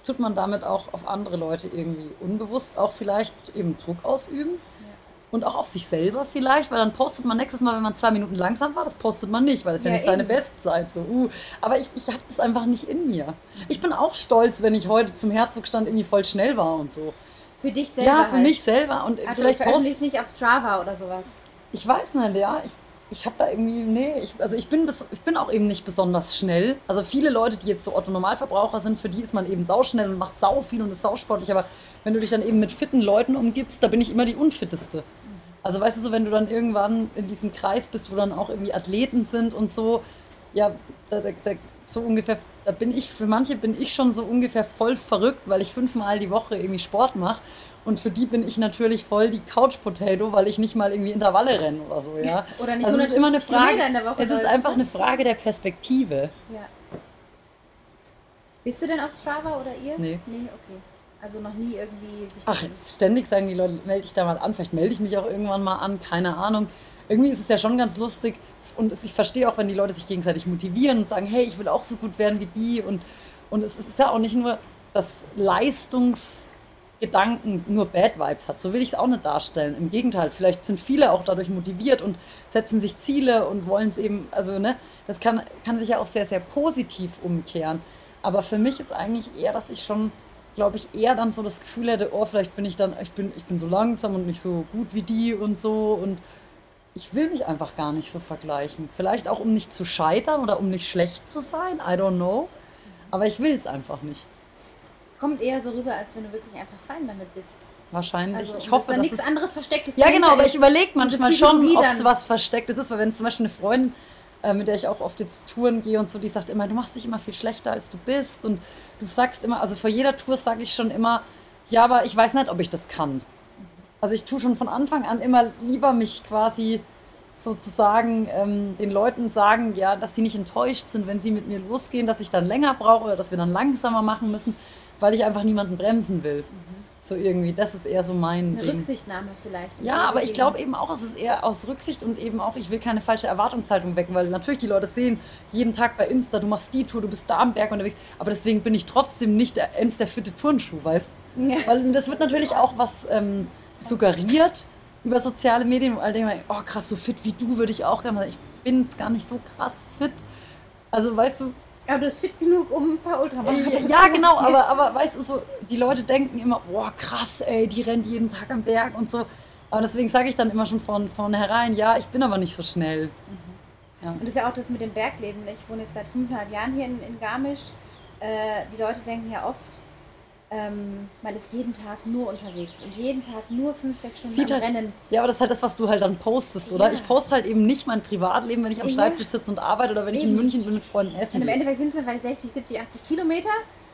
tut man damit auch auf andere Leute irgendwie unbewusst auch vielleicht eben Druck ausüben. Und auch auf sich selber vielleicht, weil dann postet man nächstes Mal, wenn man zwei Minuten langsam war, das postet man nicht, weil das ist ja, Ja, nicht seine eben. Bestzeit. So, uh. Aber ich, ich habe das einfach nicht in mir. Ich bin auch stolz, wenn ich heute zum Herzogstand irgendwie voll schnell war und so. für dich selber. ja, für halt. mich selber. Und Also vielleicht du veröffentlichst nicht auf Strava oder sowas. ich weiß nicht, ja. Ich, ich habe da irgendwie, nee, ich, also ich bin, bes- ich bin auch eben nicht besonders schnell. Also viele Leute, die jetzt so Otto-Normalverbraucher sind, für die ist man eben sauschnell und macht sau viel und ist sausportlich. Aber wenn du dich dann eben mit fitten Leuten umgibst, da bin ich immer die unfitteste. Also weißt du so, wenn du dann irgendwann in diesem Kreis bist, wo dann auch irgendwie Athleten sind und so, ja, da, da, da, so ungefähr, da bin ich, für manche bin ich schon so ungefähr voll verrückt, weil ich fünfmal die Woche irgendwie Sport mache. Und für die bin ich natürlich voll die Couch Potato, weil ich nicht mal irgendwie Intervalle renne oder so, ja. Oder nicht Also es ist immer eine 150 Kilometer Frage, es ist einfach ne? eine Frage der Perspektive. Ja. Bist du denn auf Strava oder ihr? Nee. Nee, okay. Also noch nie irgendwie sich Ach, jetzt ständig sagen die Leute, melde dich da mal an. Vielleicht melde ich mich auch irgendwann mal an, keine Ahnung. irgendwie ist es ja schon ganz lustig und ich verstehe auch, wenn die Leute sich gegenseitig motivieren und sagen, hey, ich will auch so gut werden wie die und, und es ist ja auch nicht nur, dass Leistungsgedanken nur Bad Vibes hat. So will ich es auch nicht darstellen. Im Gegenteil, vielleicht sind viele auch dadurch motiviert und setzen sich Ziele und wollen es eben, also ne, das kann, kann sich ja auch sehr, sehr positiv umkehren. Aber für mich ist eigentlich eher, dass ich schon, glaube ich, eher dann so das Gefühl hätte, oh, vielleicht bin ich dann, ich bin, ich bin so langsam und nicht so gut wie die und so und ich will mich einfach gar nicht so vergleichen. Vielleicht auch, um nicht zu scheitern oder um nicht schlecht zu sein, I don't know. Aber ich will es einfach nicht. Kommt eher so rüber, als wenn du wirklich einfach fein damit bist. Wahrscheinlich. Also, ich hoffe, dass da nichts es, anderes Verstecktes Ja, dahinter genau, aber ist. ich überlege manchmal schon, ob es was Verstecktes ist, weil wenn zum Beispiel eine Freundin, äh, mit der ich auch oft jetzt Touren gehe und so, die sagt immer, du machst dich immer viel schlechter, als du bist und du sagst immer, also vor jeder Tour sage ich schon immer, ja, aber ich weiß nicht, ob ich das kann. Also ich tue schon von Anfang an immer lieber mich quasi sozusagen ähm, den Leuten sagen, ja, dass sie nicht enttäuscht sind, wenn sie mit mir losgehen, dass ich dann länger brauche oder dass wir dann langsamer machen müssen, weil ich einfach niemanden bremsen will. So irgendwie, das ist eher so mein Eine Ding. Rücksichtnahme vielleicht. Ja, aber ich glaube eben auch, es ist eher aus Rücksicht und eben auch, ich will keine falsche Erwartungshaltung wecken, weil natürlich die Leute sehen jeden Tag bei Insta, du machst die Tour, du bist da am Berg unterwegs, aber deswegen bin ich trotzdem nicht der Enz der fitte Turnschuh, weißt Ja. Weil das wird natürlich auch was ähm, suggeriert über soziale Medien, wo alle denken, oh krass, so fit wie du würde ich auch gerne sein. Ich bin gar nicht so krass fit. Also weißt du, Aber du bist fit genug, um ein paar Ultramarathons ja, genau, aber, aber weißt du, so, die Leute denken immer, boah, krass, ey, die rennt jeden Tag am Berg und so. Aber deswegen sage ich dann immer schon von vornherein, ja, ich bin aber nicht so schnell. Ja. Und das ist ja auch das mit dem Bergleben. Ich wohne jetzt seit fünfeinhalb Jahren hier in, in Garmisch. Äh, die Leute denken ja oft, ähm, man ist jeden Tag nur unterwegs und jeden Tag nur fünf, sechs Stunden Sieht am halt- Rennen. Ja, aber das ist halt das, was du halt dann postest, oder? Ja. Ich poste halt eben nicht mein Privatleben, wenn ich am Ja. Schreibtisch sitze und arbeite oder wenn ich in Eben. München bin mit Freunden essen. Und im. Endeffekt sind es dann vielleicht 60, 70, 80 Kilometer,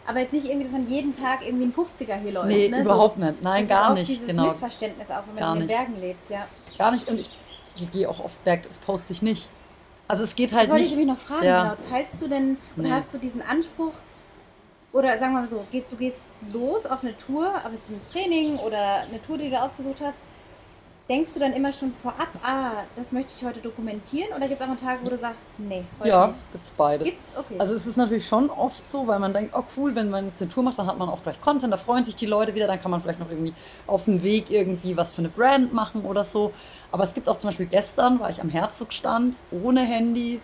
aber jetzt nicht irgendwie, dass man jeden Tag irgendwie ein 50er hier läuft. Nee, ne? überhaupt so. nicht. Nein, das gar ist auch nicht. dieses Genau. Missverständnis auch, wenn man Gar in den nicht. Bergen lebt, ja. Gar nicht. Und ich, ich gehe auch oft Berg, das poste ich nicht. Also es geht halt Das wollte ich nicht. nämlich noch fragen, Ja. genau. Teilst du denn oder Nee. hast du diesen Anspruch, oder sagen wir mal so, du gehst los auf eine Tour, aber es ist ein Training oder eine Tour, die du ausgesucht hast, denkst du dann immer schon vorab, ah, das möchte ich heute dokumentieren? Oder gibt es auch mal Tage, wo du sagst, nee, heute ja, nicht? gibt's beides. Gibt's? Okay. Also es ist natürlich schon oft so, weil man denkt, oh cool, wenn man jetzt eine Tour macht, dann hat man auch gleich Content, da freuen sich die Leute wieder, dann kann man vielleicht noch irgendwie auf dem Weg irgendwie was für eine Brand machen oder so. Aber es gibt auch zum Beispiel gestern, war ich am Herzogstand, ohne Handy.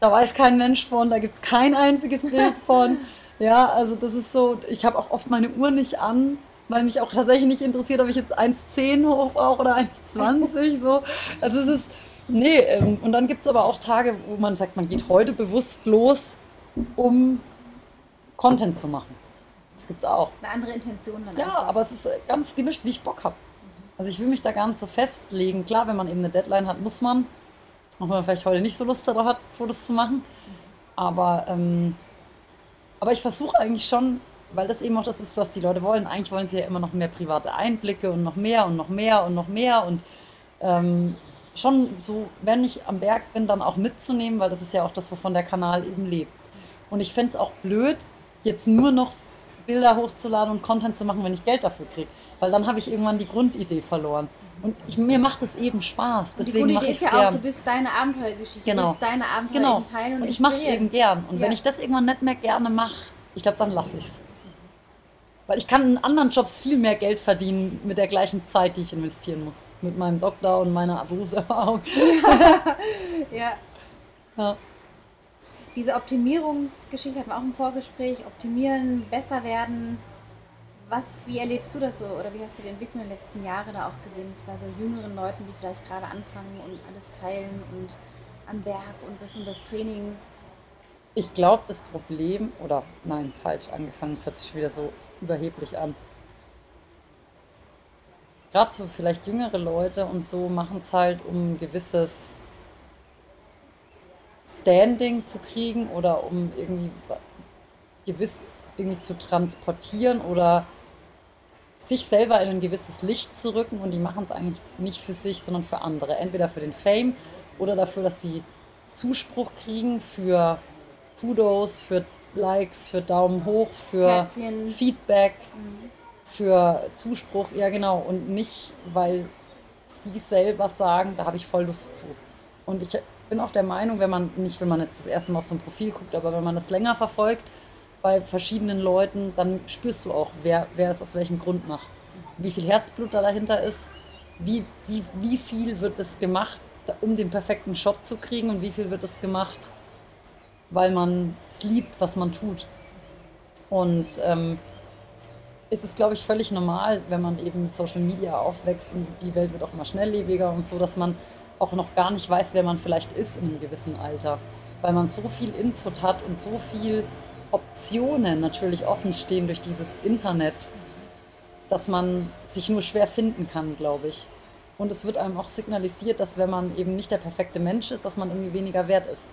Da weiß kein Mensch von, da gibt es kein einziges Bild von. Ja, also das ist so, ich habe auch oft meine Uhr nicht an, weil mich auch tatsächlich nicht interessiert, ob ich jetzt 1,10 hoch brauche oder 1,20 so. Also es ist, nee, ähm, und dann gibt es aber auch Tage, wo man sagt, man geht heute bewusst los, um Content zu machen. Das gibt's auch. eine andere Intention dann Ja, einfach. aber es ist äh, ganz gemischt, wie ich Bock habe. Also ich will mich da gar nicht so festlegen. Klar, wenn man eben eine Deadline hat, muss man. Auch wenn man vielleicht heute nicht so Lust darauf hat, Fotos zu machen. Aber, ähm, aber ich versuche eigentlich schon, weil das eben auch das ist, was die Leute wollen. Eigentlich wollen sie ja immer noch mehr private Einblicke und noch mehr und noch mehr und noch mehr. Und ähm, schon so, wenn ich am Berg bin, dann auch mitzunehmen, weil das ist ja auch das, wovon der Kanal eben lebt. Und ich fände es auch blöd, jetzt nur noch Bilder hochzuladen und Content zu machen, wenn ich Geld dafür kriege. Weil dann habe ich irgendwann die Grundidee verloren. Und ich, mir macht es eben Spaß. Deswegen mache ich ist es ja auch, du gern. bist deine Abenteuergeschichte. Genau. Du willst deine Abenteuer Genau. teilen und, Und ich mache es eben gern. Und wenn Ja. ich das irgendwann nicht mehr gerne mache, ich glaube, dann lasse ich es. Weil ich kann in anderen Jobs viel mehr Geld verdienen mit der gleichen Zeit, die ich investieren muss. Mit meinem Doktor und meiner Berufserfahrung. Ja. Ja. Diese Optimierungsgeschichte hatten wir auch im Vorgespräch. Optimieren, besser werden. Was, wie erlebst du das so? Oder wie hast du die Entwicklung in den letzten Jahren da auch gesehen? Das bei so jüngeren Leuten, die vielleicht gerade anfangen und alles teilen und am Berg und das und das Training. Ich glaube, das Problem, oder nein, falsch angefangen, das hört sich wieder so überheblich an. Gerade so vielleicht jüngere Leute und so machen es halt, um ein gewisses Standing zu kriegen oder um irgendwie gewiss irgendwie zu transportieren oder sich selber in ein gewisses Licht zu rücken und die machen es eigentlich nicht für sich, sondern für andere. Entweder für den Fame oder dafür, dass sie Zuspruch kriegen für Kudos, für Likes, für Daumen hoch, für Herzchen. Feedback, Mhm. für Zuspruch, ja genau, und nicht, weil sie selber sagen, da habe ich voll Lust zu. Und ich bin auch der Meinung, wenn man, nicht wenn man jetzt das erste Mal auf so ein Profil guckt, aber wenn man das länger verfolgt bei verschiedenen Leuten, dann spürst du auch, wer, wer es aus welchem Grund macht. Wie viel Herzblut da dahinter ist, wie, wie, wie viel wird das gemacht, um den perfekten Shot zu kriegen und wie viel wird das gemacht, weil man es liebt, was man tut. Und ähm, ist es, glaube ich, völlig normal, wenn man eben mit Social Media aufwächst und die Welt wird auch immer schnelllebiger und so, dass man auch noch gar nicht weiß, wer man vielleicht ist in einem gewissen Alter. Weil man so viel Input hat und so viel Optionen natürlich offen stehen durch dieses Internet, dass man sich nur schwer finden kann, glaube ich. Und es wird einem auch signalisiert, dass wenn man eben nicht der perfekte Mensch ist, dass man irgendwie weniger wert ist.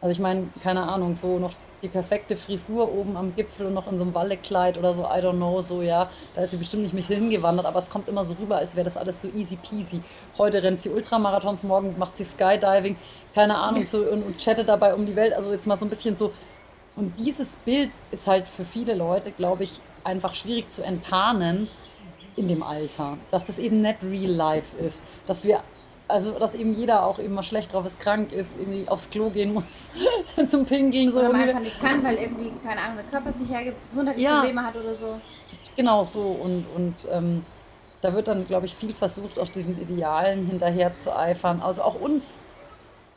Also ich meine, keine Ahnung, so noch die perfekte Frisur oben am Gipfel und noch in so einem Wallekleid oder so, I don't know, so ja, da ist sie bestimmt nicht mit hingewandert, aber es kommt immer so rüber, als wäre das alles so easy peasy. Heute rennt sie Ultramarathons, morgen macht sie Skydiving, keine Ahnung, so und, und chattet dabei um die Welt, also jetzt mal so ein bisschen so. Und dieses Bild ist halt für viele Leute, glaube ich, einfach schwierig zu enttarnen in dem Alter, dass das eben nicht real life ist, dass wir also, dass eben jeder auch mal schlecht drauf ist, krank ist, irgendwie aufs Klo gehen muss zum Pinkeln. So. Oder man einfach nicht kann, weil irgendwie, keine Ahnung, der Körper es nicht hergibt, gesundheitliche ja. Probleme hat oder so. Genau so. Und, und ähm, da wird dann, glaube ich, viel versucht, auch diesen Idealen hinterher zu eifern. Also auch uns.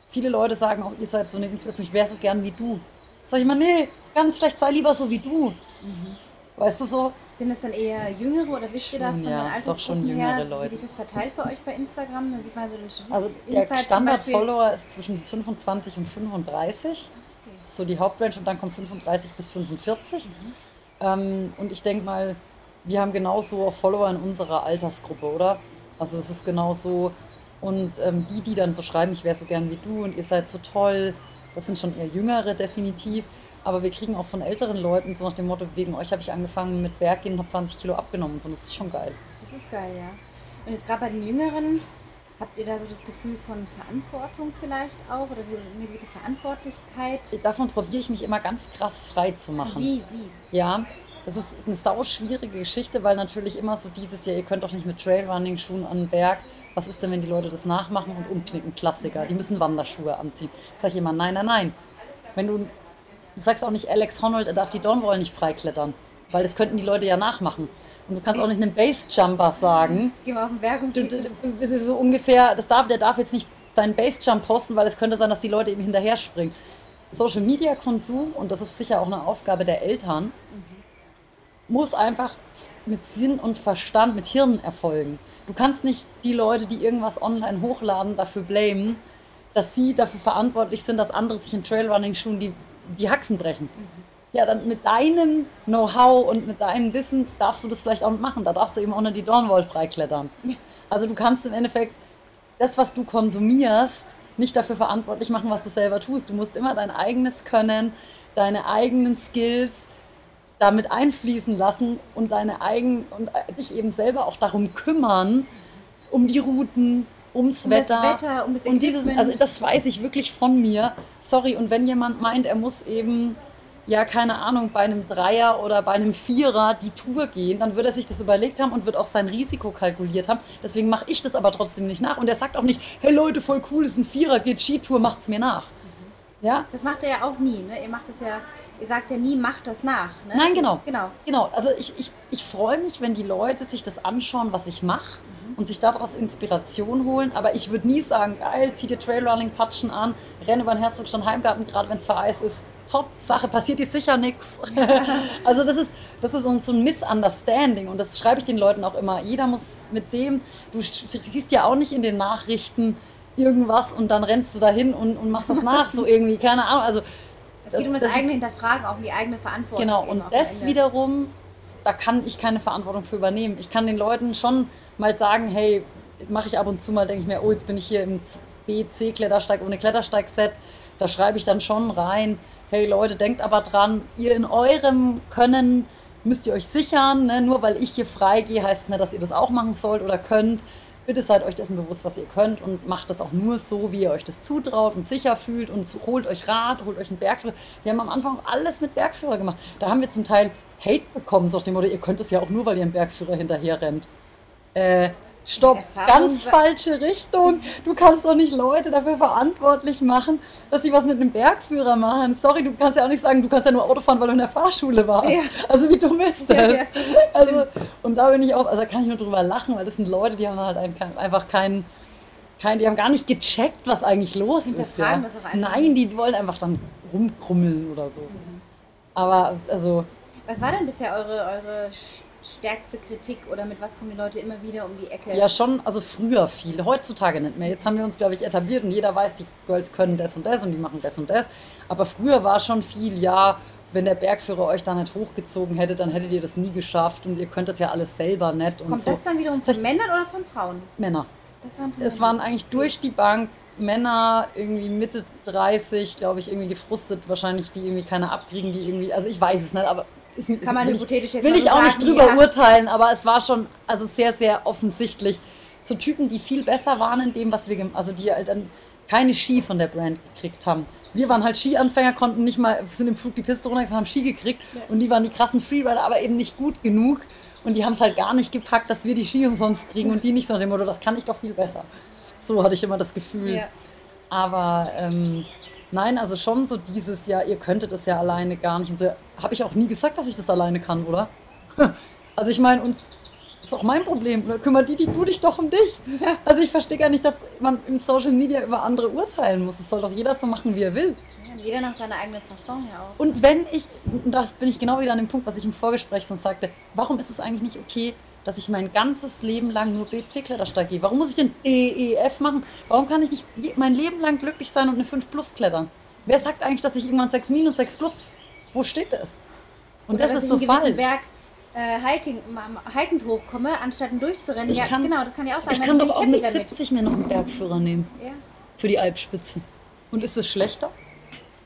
Viele Leute sagen auch, ihr seid so eine Inspiration, ich wäre so gern wie du. Sag ich mal, nee, ganz schlecht, sei lieber so wie du. Mhm. Weißt du so? Sind das dann eher Jüngere oder wisst ihr da von ja, den Altersgruppen her, Leute. wie sich das verteilt bei euch bei Instagram? Da sieht man so den Statistik. Also der Standard-Follower ist zwischen 25 und 35. Okay. Das ist so die Hauptrange und dann kommt 35 bis 45. Mhm. Ähm, und ich denke mal, wir haben genauso auch Follower in unserer Altersgruppe, oder? Also es ist genauso. Und ähm, die, die dann so schreiben, ich wäre so gern wie du und ihr seid so toll, das sind schon eher Jüngere definitiv. Aber wir kriegen auch von älteren Leuten so nach dem Motto, wegen euch habe ich angefangen mit Berggehen und habe 20 Kilo abgenommen. Und das ist schon geil. Das ist geil, ja. Und jetzt gerade bei den Jüngeren, habt ihr da so das Gefühl von Verantwortung vielleicht auch oder eine gewisse Verantwortlichkeit? Davon probiere ich mich immer ganz krass frei zu machen. Wie, wie? Ja, das ist eine sau schwierige Geschichte, weil natürlich immer so dieses, ja, ihr könnt doch nicht mit Trailrunning-Schuhen an den Berg. Was ist denn, wenn die Leute das nachmachen und umknicken? Klassiker, die müssen Wanderschuhe anziehen. Sag ich immer, nein, nein, nein. Wenn du Du sagst auch nicht, Alex Honnold, er darf die Dornwall nicht freiklettern, weil das könnten die Leute ja nachmachen. Und du kannst auch nicht einem Bassjumper sagen. Geh mal auf den Berg und du, du, du, so ungefähr, das darf, der darf jetzt nicht seinen Bassjump posten, weil es könnte sein, dass die Leute ihm hinterher springen. Social Media Konsum, und das ist sicher auch eine Aufgabe der Eltern, mhm. muss einfach mit Sinn und Verstand, mit Hirn erfolgen. Du kannst nicht die Leute, die irgendwas online hochladen, dafür blamen, dass sie dafür verantwortlich sind, dass andere sich in Trailrunning-Schuhen die die Haxen brechen. Ja, dann mit deinem Know-how und mit deinem Wissen darfst du das vielleicht auch machen. Da darfst du eben auch noch die Dornwall freiklettern. Also du kannst im Endeffekt das, was du konsumierst, nicht dafür verantwortlich machen, was du selber tust. Du musst immer dein eigenes Können, deine eigenen Skills damit einfließen lassen und deine eigenen und dich eben selber auch darum kümmern, um die Routen, ums um Wetter. Das Wetter, um das und dieses, also das weiß ich wirklich von mir. Sorry, und wenn jemand meint, er muss eben, ja, keine Ahnung, bei einem Dreier oder bei einem Vierer die Tour gehen, dann wird er sich das überlegt haben und wird auch sein Risiko kalkuliert haben. Deswegen mache ich das aber trotzdem nicht nach. Und er sagt auch nicht, hey Leute, voll cool, ist ein Vierer, geht Skitour, macht's mir nach. Ja? Das macht er ja auch nie, ne? Ihr macht es ja, ihr sagt ja nie, macht das nach. Ne? Nein, genau. Genau. Genau. Also ich, ich, ich freue mich, wenn die Leute sich das anschauen, was ich mache und sich daraus Inspiration holen. Aber ich würde nie sagen, geil, zieh dir Trailrunning-Patschen an, renn über den Herzogstand Heimgarten, gerade wenn es vereist ist. Top, Sache, passiert dir sicher nichts. also das ist, das ist so ein Misunderstanding und das schreibe ich den Leuten auch immer. Jeder muss mit dem, du siehst ja auch nicht in den Nachrichten irgendwas und dann rennst du dahin und, und machst das nach, so irgendwie, keine Ahnung. Also, es geht um das, das eigene Hinterfragen, auch um die eigene Verantwortung. Genau, und das wiederum, da kann ich keine Verantwortung für übernehmen. Ich kann den Leuten schon mal sagen, hey, mache ich ab und zu mal, denke ich mir, oh, jetzt bin ich hier im B-C-Klettersteig ohne Klettersteigset. Da schreibe ich dann schon rein, hey Leute, denkt aber dran, ihr in eurem Können müsst ihr euch sichern. Ne? Nur weil ich hier freigehe, heißt es nicht, dass ihr das auch machen sollt oder könnt. Bitte seid euch dessen bewusst, was ihr könnt und macht das auch nur so, wie ihr euch das zutraut und sicher fühlt und holt euch Rat, holt euch einen Bergführer. Wir haben am Anfang alles mit Bergführer gemacht. Da haben wir zum Teil Hate bekommen, so auf dem Motto, ihr könnt es ja auch nur, weil ihr einen Bergführer hinterher rennt. Äh, stopp, Erfahrung ganz falsche Richtung. Du kannst doch nicht Leute dafür verantwortlich machen, dass sie was mit einem Bergführer machen. Sorry, du kannst ja auch nicht sagen, du kannst ja nur Auto fahren, weil du in der Fahrschule warst. Ja. Also wie dumm ist das? Ja, ja, also, und da bin ich auch, also da kann ich nur drüber lachen, weil das sind Leute, die haben halt einfach keinen, kein, die haben gar nicht gecheckt, was eigentlich los ist. Ja. das auch einfach Nein, die wollen einfach dann rumkrummeln oder so. Aber also, Was war denn bisher eure, eure stärkste Kritik oder mit was kommen die Leute immer wieder um die Ecke? Ja, schon, also früher viel, heutzutage nicht mehr. Jetzt haben wir uns, glaube ich, etabliert und jeder weiß, die Girls können das und das und die machen das und das. Aber früher war schon viel, ja, wenn der Bergführer euch da nicht hochgezogen hätte, dann hättet ihr das nie geschafft und ihr könnt das ja alles selber nicht und Kommt so. das dann wiederum von Männern oder von Frauen? Männer. Das waren von Es Männern. waren eigentlich durch die Bank Männer, irgendwie Mitte 30, glaube ich, irgendwie gefrustet, wahrscheinlich, die irgendwie keine abkriegen, die irgendwie, also ich weiß es nicht, aber ist, Kann man will hypothetisch jetzt will mal ich auch nicht sagen, drüber ja. urteilen, aber es war schon also sehr, sehr offensichtlich. So Typen, die viel besser waren in dem, was wir, also die halt dann keine Ski von der Brand gekriegt haben. Wir waren halt Skianfänger, konnten nicht mal, sind im Flug die Piste runtergefahren, haben Ski gekriegt Ja. und die waren die krassen Freerider, aber eben nicht gut genug und die haben es halt gar nicht gepackt, dass wir die Ski umsonst kriegen und die nicht so nach dem Motto, das kann ich doch viel besser. So hatte ich immer das Gefühl. Ja. Aber ähm, nein, also schon so dieses Jahr, ihr könntet es ja alleine gar nicht. Und so habe ich auch nie gesagt, dass ich das alleine kann, oder? Also ich meine, uns ist auch mein Problem. Oder kümmert die, die du dich doch um dich. Ja. Also ich verstehe gar nicht, dass man in Social Media über andere urteilen muss. Es soll doch jeder so machen, wie er will. Ja, jeder nach seiner eigenen Fasson ja auch. Und wenn ich, und das bin ich genau wieder an dem Punkt, was ich im Vorgespräch sonst sagte, warum ist es eigentlich nicht okay, dass ich mein ganzes Leben lang nur BC-Klettersteig gehe? Warum muss ich denn DEF machen? Warum kann ich nicht mein Leben lang glücklich sein und eine 5 Plus klettern? Wer sagt eigentlich, dass ich irgendwann 6 minus 6 Plus? Wo steht das? Und Oder das dass ist ich so falsch. Berg äh, hiking, hikend hochkomme, anstatt ihn durchzurennen. Ich ja, kann- genau, das kann ja auch sein. Ich kann doch auch mit damit. 70 mir noch einen Bergführer nehmen. Ja. für die Alpspitze. Und ist es schlechter?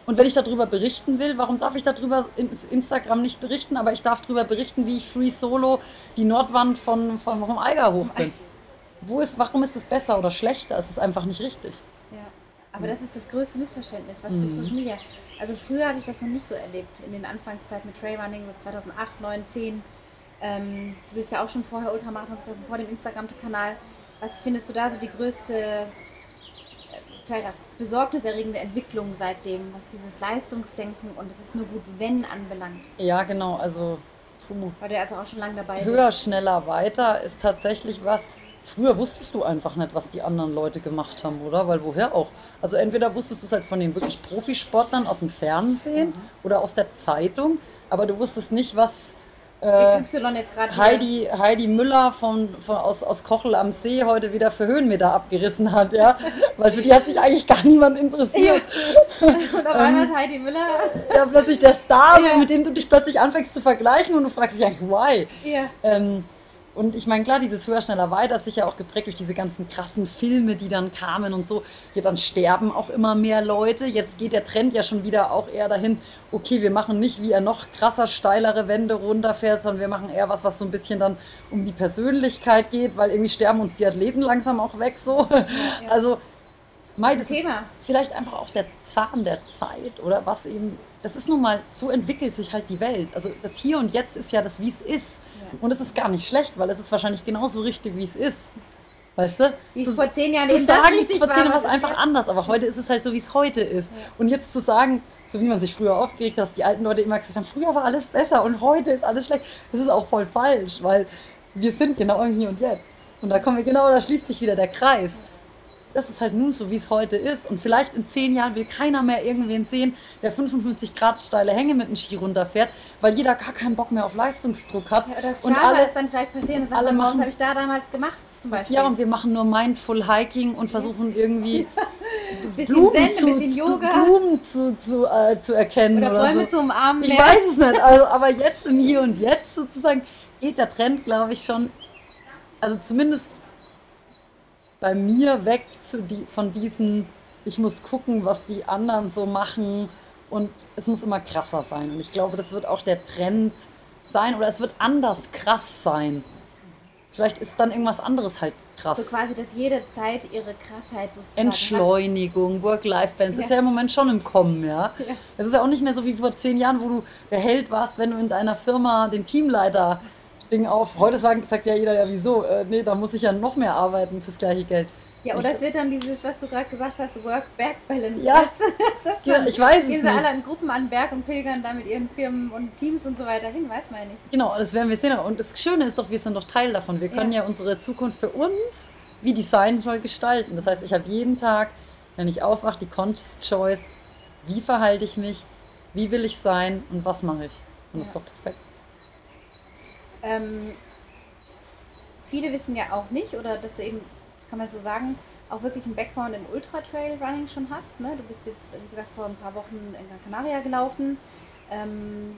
Und wenn ich darüber berichten will, warum darf ich darüber in Instagram nicht berichten, aber ich darf darüber berichten, wie ich Free Solo die Nordwand von, von, vom Eiger hoch bin? Wo ist, warum ist es besser oder schlechter? Es ist einfach nicht richtig. Ja, aber das ist das größte Missverständnis, was Mhm. durch Social Media. Also früher habe ich das noch nicht so erlebt, in den Anfangszeiten mit Trailrunning, so 2008, 9, 10. Ähm, du bist ja auch schon vorher Ultramarathons vor dem Instagram-Kanal. Was findest du da so die größte, auch besorgniserregende Entwicklung seitdem, was dieses Leistungsdenken und es ist nur gut, wenn anbelangt? Ja, genau. Also puh. Weil du also auch schon lange dabei höher, bist. schneller, weiter ist tatsächlich was. Früher wusstest du einfach nicht, was die anderen Leute gemacht haben, oder? Weil woher auch? Also entweder wusstest du es halt von den wirklich Profisportlern aus dem Fernsehen Mhm. oder aus der Zeitung, aber du wusstest nicht, was äh, XY jetzt gerade Heidi, Heidi Müller von, von, aus, aus Kochel am See heute wieder für Höhenmeter abgerissen hat, ja. Weil für die hat sich eigentlich gar niemand interessiert. Und auf einmal ist Heidi Müller. Ja, plötzlich der Star, Ja. so, mit dem du dich plötzlich anfängst zu vergleichen und du fragst dich eigentlich, why? Ja. Ähm, und ich meine, klar, dieses Höher, Schneller, Weiter ist sicher auch geprägt durch diese ganzen krassen Filme, die dann kamen und so. Ja, dann sterben auch immer mehr Leute. Jetzt geht der Trend ja schon wieder auch eher dahin, okay, wir machen nicht, wie er noch krasser, steilere Wände runterfährt, sondern wir machen eher was, was so ein bisschen dann um die Persönlichkeit geht, weil irgendwie sterben uns die Athleten langsam auch weg so. Also, Mei, Das das ist ist Thema. vielleicht einfach auch der Zahn der Zeit oder was eben, das ist nun mal, so entwickelt sich halt die Welt. Also das Hier und Jetzt ist ja das, wie es ist. Ja. Und es ist gar nicht schlecht, weil es ist wahrscheinlich genauso richtig, wie es ist. Weißt du? Wie es Zu- vor zehn Jahren zu eben das sagen, richtig vor zehn war, Jahren war es einfach anders, aber heute ist es halt so, wie es heute ist. Ja. Und jetzt zu sagen, so wie man sich früher aufgeregt hat, dass die alten Leute immer gesagt haben, früher war alles besser und heute ist alles schlecht, das ist auch voll falsch, weil wir sind genau im Hier und Jetzt. Und da kommen wir genau, da schließt sich wieder der Kreis. Das ist halt nun so, wie es heute ist. Und vielleicht in zehn Jahren will keiner mehr irgendwen sehen, der 55 Grad steile Hänge mit dem Ski runterfährt, weil jeder gar keinen Bock mehr auf Leistungsdruck hat. Ja, oder das und Strava alle, ist dann vielleicht passieren sagt, alle man, was machen- habe ich da damals gemacht, zum Beispiel. ja, und wir machen nur Mindful Hiking und versuchen irgendwie bisschen Blumen, Zen, zu, ein bisschen Yoga Blumen zu, zu, äh, zu erkennen oder oder, Bäume so. zu umarmen. Ich weiß es nicht, also, aber jetzt im Hier und Jetzt sozusagen geht der Trend, glaube ich, schon, also zumindest bei mir weg zu die, von diesen, ich muss gucken, was die anderen so machen und es muss immer krasser sein. Und ich glaube, das wird auch der Trend sein oder es wird anders krass sein. Vielleicht ist dann irgendwas anderes halt krass. So quasi, dass jede Zeit ihre Krassheit sozusagen Entschleunigung, Work-Life-Balance, ist Ja. ja im Moment schon im Kommen, ja. Ja. Es ist ja auch nicht mehr so wie vor zehn Jahren, wo du der Held warst, wenn du in deiner Firma den Teamleiter Ding auf. Heute sagt, sagt ja jeder, ja wieso? Äh, nee, da muss ich ja noch mehr arbeiten fürs gleiche Geld. Ja, oder es wird dann dieses, was du gerade gesagt hast, Work-Back-Balance. Ja, das, das ja, dann, ich weiß es gehen sie nicht. alle an Gruppen an Berg und pilgern da mit ihren Firmen und Teams und so weiter hin, weiß man ja nicht. Genau, das werden wir sehen. Und das Schöne ist doch, wir sind doch Teil davon. Wir können ja, Ja. unsere Zukunft für uns, wie Design soll, gestalten. Das heißt, ich habe jeden Tag, wenn ich aufwache, die Conscious Choice, wie verhalte ich mich, wie will ich sein und was mache ich. Und das ist Ja. doch perfekt. Ähm, viele wissen ja auch nicht, oder dass du eben, kann man so sagen, auch wirklich einen Background im Ultra-Trail-Running schon hast. Ne? Du bist jetzt, wie gesagt, vor ein paar Wochen in Gran Canaria gelaufen. Ähm,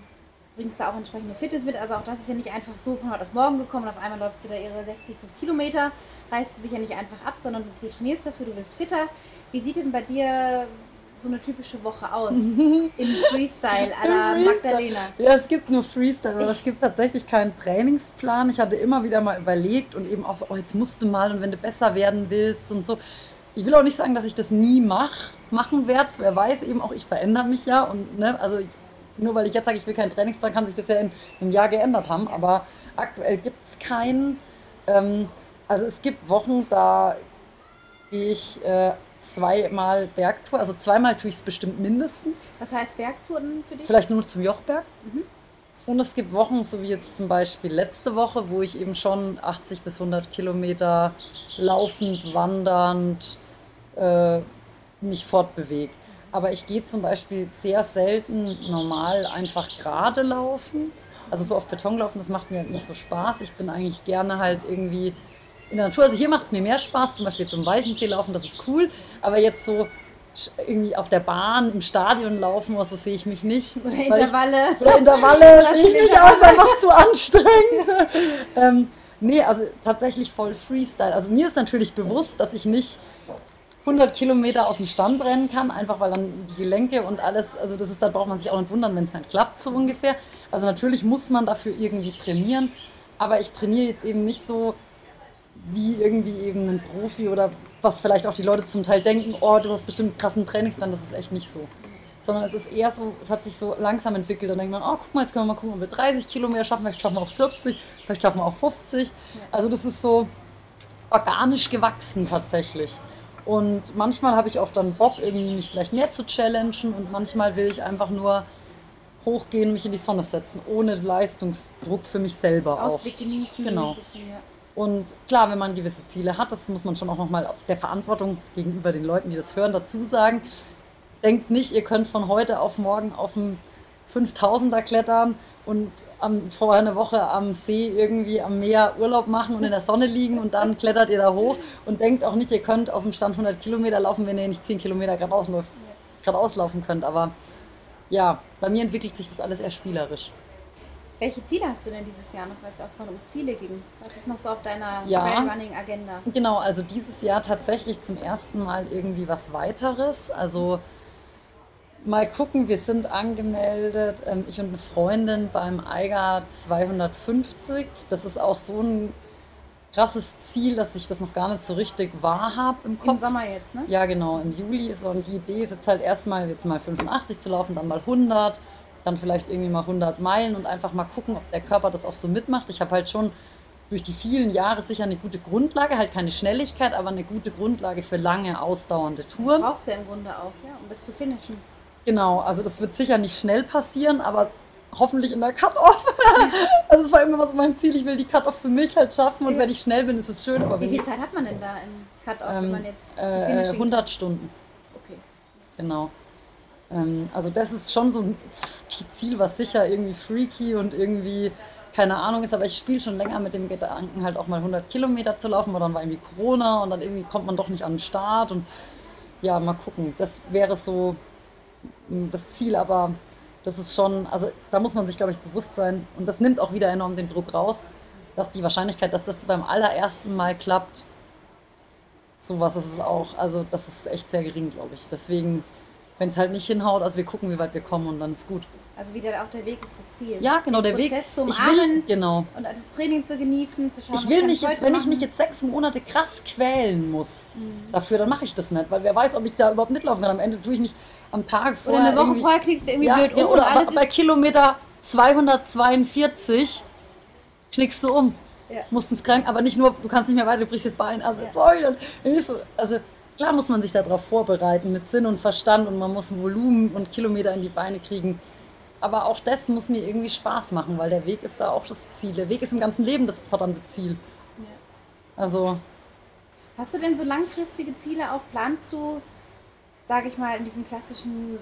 bringst da auch entsprechende Fitness mit. Also auch das ist ja nicht einfach so von heute auf morgen gekommen und auf einmal läuft sie da ihre 60 plus Kilometer, reißt sie sich ja nicht einfach ab, sondern du trainierst dafür, du wirst fitter. Wie sieht denn bei dir so eine typische Woche aus? Im Freestyle à la Freestyle. Magdalena. Ja, es gibt nur Freestyle, aber es gibt tatsächlich keinen Trainingsplan. Ich hatte immer wieder mal überlegt und eben auch so, oh, jetzt musst du mal und wenn du besser werden willst und so. Ich will auch nicht sagen, dass ich das nie mach, machen werde. Wer weiß eben auch, ich verändere mich ja und ne, also nur weil ich jetzt sage, ich will keinen Trainingsplan, kann sich das ja in einem Jahr geändert haben. Aber aktuell gibt es keinen. Ähm, also es gibt Wochen, da gehe ich äh, zweimal Bergtour, also zweimal tue ich es bestimmt mindestens. Was heißt Bergtouren für dich? Vielleicht nur zum Jochberg. Mhm. Und es gibt Wochen, so wie jetzt zum Beispiel letzte Woche, wo ich eben schon 80 bis 100 Kilometer laufend, wandernd äh, mich fortbewege. Aber ich gehe zum Beispiel sehr selten normal einfach gerade laufen. Also so auf Beton laufen, das macht mir halt nicht so Spaß. Ich bin eigentlich gerne halt irgendwie in der Natur. Also hier macht es mir mehr Spaß, zum Beispiel zum Weichensee laufen, das ist cool. Aber jetzt so irgendwie auf der Bahn, im Stadion laufen oder so sehe ich mich nicht. Oder weil ich- Intervalle. oder Intervalle sehe ich nicht Intervalle. aus, einfach zu anstrengend. ähm, nee, also tatsächlich voll Freestyle. Also mir ist natürlich bewusst, dass ich nicht 100 Kilometer aus dem Stand rennen kann, einfach weil dann die Gelenke und alles, also das ist, da braucht man sich auch nicht wundern, wenn es nicht klappt, so ungefähr. Also natürlich muss man dafür irgendwie trainieren, aber ich trainiere jetzt eben nicht so wie irgendwie eben ein Profi oder was vielleicht auch die Leute zum Teil denken, oh, du hast bestimmt einen krassen Trainingsplan, das ist echt nicht so sondern es ist eher so, es hat sich so langsam entwickelt. Dann denkt man, oh, guck mal, jetzt können wir mal gucken, ob wir 30 Kilometer schaffen, vielleicht schaffen wir auch 40, vielleicht schaffen wir auch 50. Also das ist so organisch gewachsen tatsächlich. Und manchmal habe ich auch dann Bock, irgendwie mich vielleicht mehr zu challengen und manchmal will ich einfach nur hochgehen, mich in die Sonne setzen, ohne Leistungsdruck für mich selber auch. Ausblick genießen. Genau. ein bisschen, ja. Und klar, wenn man gewisse Ziele hat, das muss man schon auch nochmal der Verantwortung gegenüber den Leuten, die das hören, dazu sagen. Denkt nicht, ihr könnt von heute auf morgen auf dem 5000er klettern und am, vorher eine Woche am See irgendwie am Meer Urlaub machen und in der Sonne liegen und dann klettert ihr da hoch und denkt auch nicht, ihr könnt aus dem Stand 100 Kilometer laufen, wenn ihr nicht 10 Kilometer geradeaus, geradeaus laufen könnt. Aber ja, bei mir entwickelt sich das alles eher spielerisch. Welche Ziele hast du denn dieses Jahr noch, weil es auch vorhin um Ziele ging? Was ist noch so auf deiner Ja. Trailrunning-Agenda? Genau, also dieses Jahr tatsächlich zum ersten Mal irgendwie was weiteres. Also mal gucken, wir sind angemeldet, ähm, ich und eine Freundin beim EIGA 250. Das ist auch so ein krasses Ziel, dass ich das noch gar nicht so richtig wahr habe im Kopf. Im Sommer jetzt, ne? Ja, genau, im Juli. So, und die Idee ist jetzt halt erstmal jetzt mal 85 zu laufen, dann mal 100, dann vielleicht irgendwie mal 100 Meilen und einfach mal gucken, ob der Körper das auch so mitmacht. Ich habe halt schon durch die vielen Jahre sicher eine gute Grundlage, halt keine Schnelligkeit, aber eine gute Grundlage für lange, ausdauernde Das Touren. brauchst du ja im Grunde auch, ja, um das zu finishen. Genau, also das wird sicher nicht schnell passieren, aber hoffentlich in der Cut-Off. also es war immer so mein Ziel, ich will die Cut-Off für mich halt schaffen und Ja. wenn ich schnell bin, ist es schön, aber Wie wenn viel Zeit hat man denn da im Cut-Off, wenn ähm, man jetzt äh, Finishing- 100 Stunden. Okay. Genau. Ähm, also das ist schon so ein Ziel, was sicher irgendwie freaky und irgendwie keine Ahnung ist, aber ich spiele schon länger mit dem Gedanken, halt auch mal 100 Kilometer zu laufen, aber dann war irgendwie Corona und dann irgendwie kommt man doch nicht an den Start und ja, mal gucken. Das wäre so mm, das Ziel, aber das ist schon, also da muss man sich, glaube ich, bewusst sein und das nimmt auch wieder enorm den Druck raus, dass die Wahrscheinlichkeit, dass das beim allerersten Mal klappt, sowas ist es auch, also das ist echt sehr gering, glaube ich. Deswegen, wenn es halt nicht hinhaut, also wir gucken, wie weit wir kommen und dann ist gut. Also wieder auch der Weg ist das Ziel. Ja, genau, Den der Weg. Prozess zu Ich umarmen will, genau. und das Training zu genießen, zu schauen, Ich will mich jetzt, heute wenn ich machen. mich jetzt sechs Monate krass quälen muss Mhm. dafür, dann mache ich das nicht, weil wer weiß, ob ich da überhaupt mitlaufen kann. Am Ende tue ich mich am Tag Oder vorher eine Woche vorher kriegst du irgendwie ja, blöd ja, um oder und aber alles bei Kilometer 242 knickst du um. Ja. Musst ins Kranken, aber nicht nur, du kannst nicht mehr weiter, du brichst das Bein. Also, Ja. sorry, dann also klar muss man sich darauf vorbereiten mit Sinn und Verstand und man muss ein Volumen und Kilometer in die Beine kriegen. Aber auch das muss mir irgendwie Spaß machen, weil der Weg ist da auch das Ziel. Der Weg ist im ganzen Leben das verdammte Ziel. Ja. Also, Hast du denn so langfristige Ziele auch? Planst du, sage ich mal, in diesem klassischen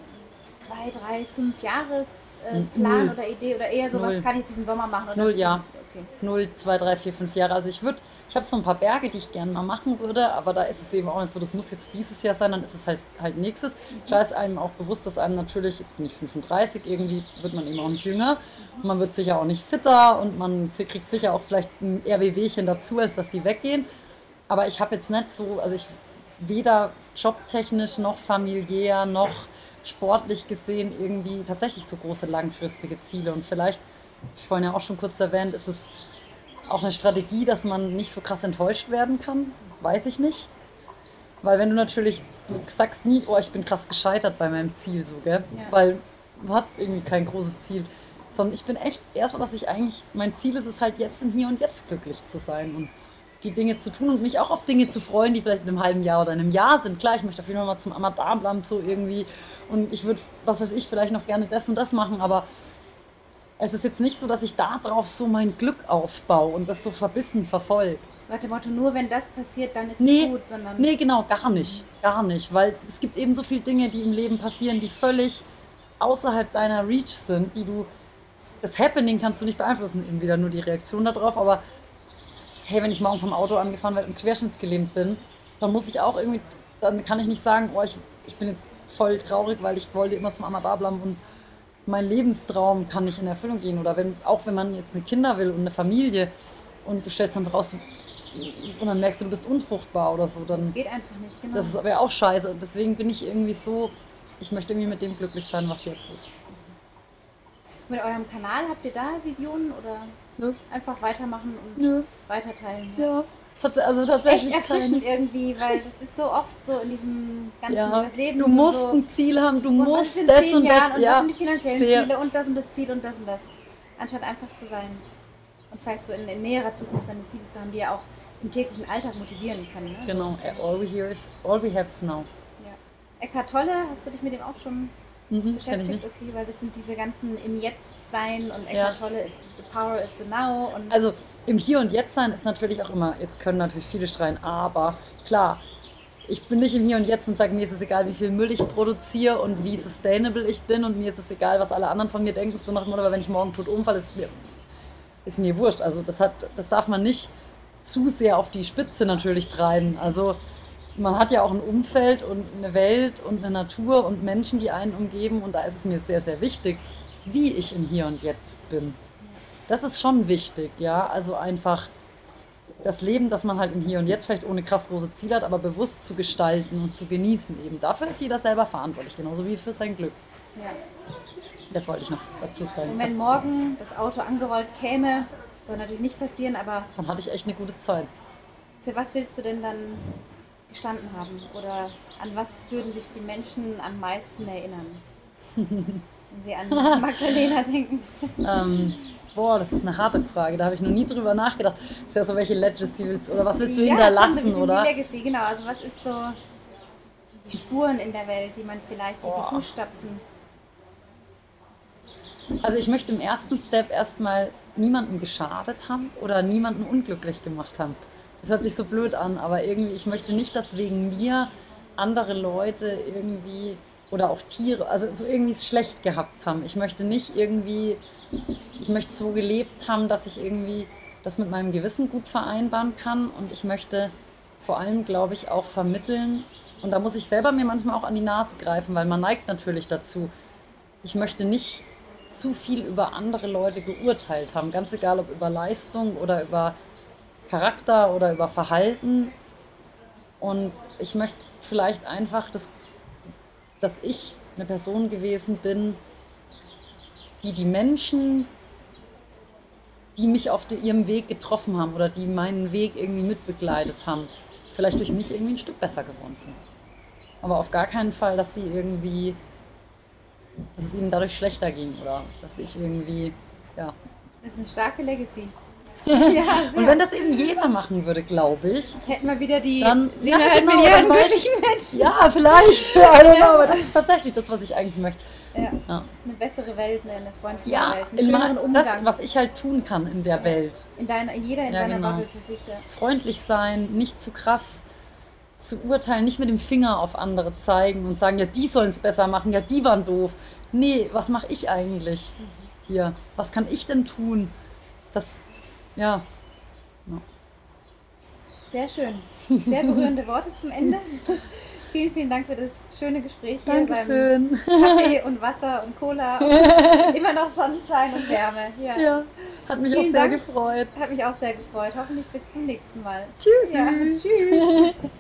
zwei, drei, fünf Jahres äh, oder Idee oder eher so, was Null. kann ich diesen Sommer machen? Oder Null, ja. Okay. 0, 2, 3, 4, 5 Jahre. Also ich würde, ich habe so ein paar Berge, die ich gerne mal machen würde, aber da ist es eben auch nicht so, das muss jetzt dieses Jahr sein, dann ist es halt, halt nächstes. Klar ist einem auch bewusst, dass einem natürlich, jetzt bin ich 35, irgendwie wird man eben auch nicht jünger. Man wird sicher auch nicht fitter und man kriegt sicher auch vielleicht ein RWWchen dazu, als dass die weggehen. Aber ich habe jetzt nicht so, also ich weder jobtechnisch noch familiär noch sportlich gesehen irgendwie tatsächlich so große langfristige Ziele. Und vielleicht, ich vorhin ja auch schon kurz erwähnt, ist es auch eine Strategie, dass man nicht so krass enttäuscht werden kann. Weiß ich nicht. Weil wenn du natürlich, du sagst nie, oh, ich bin krass gescheitert bei meinem Ziel, so, gell? Ja. Weil du hast irgendwie kein großes Ziel. Sondern ich bin echt eher so, dass ich eigentlich, mein Ziel ist es halt jetzt im Hier und Jetzt glücklich zu sein und die Dinge zu tun und mich auch auf Dinge zu freuen, die vielleicht in einem halben Jahr oder in einem Jahr sind. Klar, ich möchte auf jeden Fall mal zum Amadablam so irgendwie und ich würde, was weiß ich, vielleicht noch gerne das und das machen, aber es ist jetzt nicht so, dass ich darauf so mein Glück aufbaue und das so verbissen verfolge. Nach dem Motto, nur wenn das passiert, dann ist Nee, es gut, sondern Nee, genau, gar nicht. Gar nicht. Weil es gibt eben so viele Dinge, die im Leben passieren, die völlig außerhalb deiner Reach sind, die du. Das Happening kannst du nicht beeinflussen, eben wieder nur die Reaktion darauf, aber hey, wenn ich morgen vom Auto angefahren werde und querschnittsgelähmt bin, dann muss ich auch irgendwie, dann kann ich nicht sagen, oh, ich, ich bin jetzt voll traurig, weil ich wollte immer zum Amadablam und mein Lebenstraum kann nicht in Erfüllung gehen. Oder wenn, auch wenn man jetzt eine Kinder will und eine Familie und du stellst dann raus und dann merkst du, du bist unfruchtbar oder so, dann das geht einfach nicht. Genau. das ist aber auch scheiße. Und deswegen bin ich irgendwie so, ich möchte irgendwie mit dem glücklich sein, was jetzt ist. Mit eurem Kanal habt ihr da Visionen oder Nö. einfach weitermachen und Nö. weiterteilen? Ja. Tats- Also Echt tatsächlich. erfrischend keine- irgendwie, weil das ist so oft so in diesem ganzen Ja. Leben. Du musst so, ein Ziel haben, du musst das und Jahren das. und ja. was sind die finanziellen sehr. Ziele und das und das Ziel und das und das. Anstatt einfach zu sein und vielleicht so in, in näherer Zukunft seine Ziele zu haben, die ja auch im täglichen Alltag motivieren können. Ne? Genau, all we, hear is, all we have is now. Ja. Eckhart Tolle, hast du dich mit dem auch schon Mhm, beschäftigt? Okay, weil das sind diese ganzen im Jetzt sein und Ja. Eckhart Tolle, the power is the now und Also im Hier und Jetzt sein ist natürlich auch immer, jetzt können natürlich viele schreien, aber klar, ich bin nicht im Hier und Jetzt und sage, mir ist es egal, wie viel Müll ich produziere und wie sustainable ich bin und mir ist es egal, was alle anderen von mir denken, so nach dem Motto, aber wenn ich morgen tot umfalle, ist mir, ist mir wurscht. Also das, hat, das darf man nicht zu sehr auf die Spitze natürlich treiben. Also man hat ja auch ein Umfeld und eine Welt und eine Natur und Menschen, die einen umgeben und da ist es mir sehr, sehr wichtig, wie ich im Hier und Jetzt bin. Das ist schon wichtig, ja. Also einfach das Leben, das man halt im Hier und Jetzt vielleicht ohne krass große Ziele hat, aber bewusst zu gestalten und zu genießen eben. Dafür ist jeder selber verantwortlich, genauso wie für sein Glück. ja. Das wollte ich noch dazu sagen. Und wenn morgen das Auto angerollt käme, soll natürlich nicht passieren, aber dann hatte ich echt eine gute Zeit. für was willst du denn dann gestanden haben? Oder an was würden sich die Menschen am meisten erinnern? wenn sie an Magdalena denken. Ähm, boah, das ist eine harte Frage. Da habe ich noch nie drüber nachgedacht. Ist ja so, welche Legacy willst oder was willst du Ja, schon hinterlassen, bisschen oder? Legacy, genau. Also was ist so die Spuren in der Welt, die man vielleicht, die, die Boah. Fußstapfen. Also ich möchte im ersten Step erstmal niemandem geschadet haben oder niemanden unglücklich gemacht haben. Das hört sich so blöd an, aber irgendwie, ich möchte nicht, dass wegen mir andere Leute irgendwie oder auch Tiere, also so irgendwie es schlecht gehabt haben. Ich möchte nicht irgendwie, ich möchte so gelebt haben, dass ich irgendwie das mit meinem Gewissen gut vereinbaren kann und ich möchte vor allem, glaube ich, auch vermitteln und da muss ich selber mir manchmal auch an die Nase greifen, weil man neigt natürlich dazu. Ich möchte nicht zu viel über andere Leute geurteilt haben, ganz egal ob über Leistung oder über Charakter oder über Verhalten. Und ich möchte vielleicht einfach, dass, dass ich eine Person gewesen bin, die die Menschen, die mich auf ihrem Weg getroffen haben oder die meinen Weg irgendwie mitbegleitet haben, vielleicht durch mich irgendwie ein Stück besser geworden sind. Aber auf gar keinen Fall, dass sie irgendwie, dass es ihnen dadurch schlechter ging oder dass ich irgendwie, ja, Das ist eine starke Legacy. Ja. Und wenn das eben jeder machen würde, glaube ich, Hätten wir wieder die Dann- ja, 7,5 genau, Milliarden glücklichen Menschen. ja, vielleicht, I don't know, aber das ist tatsächlich das, was ich eigentlich möchte. Ja. Ja, Eine bessere Welt, eine, freundliche ja Welt, einen in schöneren meiner, Umgang. das, was ich halt tun kann in der Ja. Welt. in, deiner, in jeder in Ja, seiner genau. Bubble für sich. Ja. freundlich sein, nicht zu krass zu urteilen, nicht mit dem Finger auf andere zeigen und sagen, ja, die sollen es besser machen, ja, die waren doof. Nee, was mache ich eigentlich hier? Was kann ich denn tun? Das, ja, Sehr schön. Sehr berührende Worte zum Ende. vielen, vielen Dank für das schöne Gespräch hier Dankeschön. beim Kaffee und Wasser und Cola. Und immer noch Sonnenschein und Wärme. Ja. Ja, hat mich auch Vielen sehr Dank. gefreut. Hat mich auch sehr gefreut. Hoffentlich bis zum nächsten Mal. Tschüss. Ja, tschüss.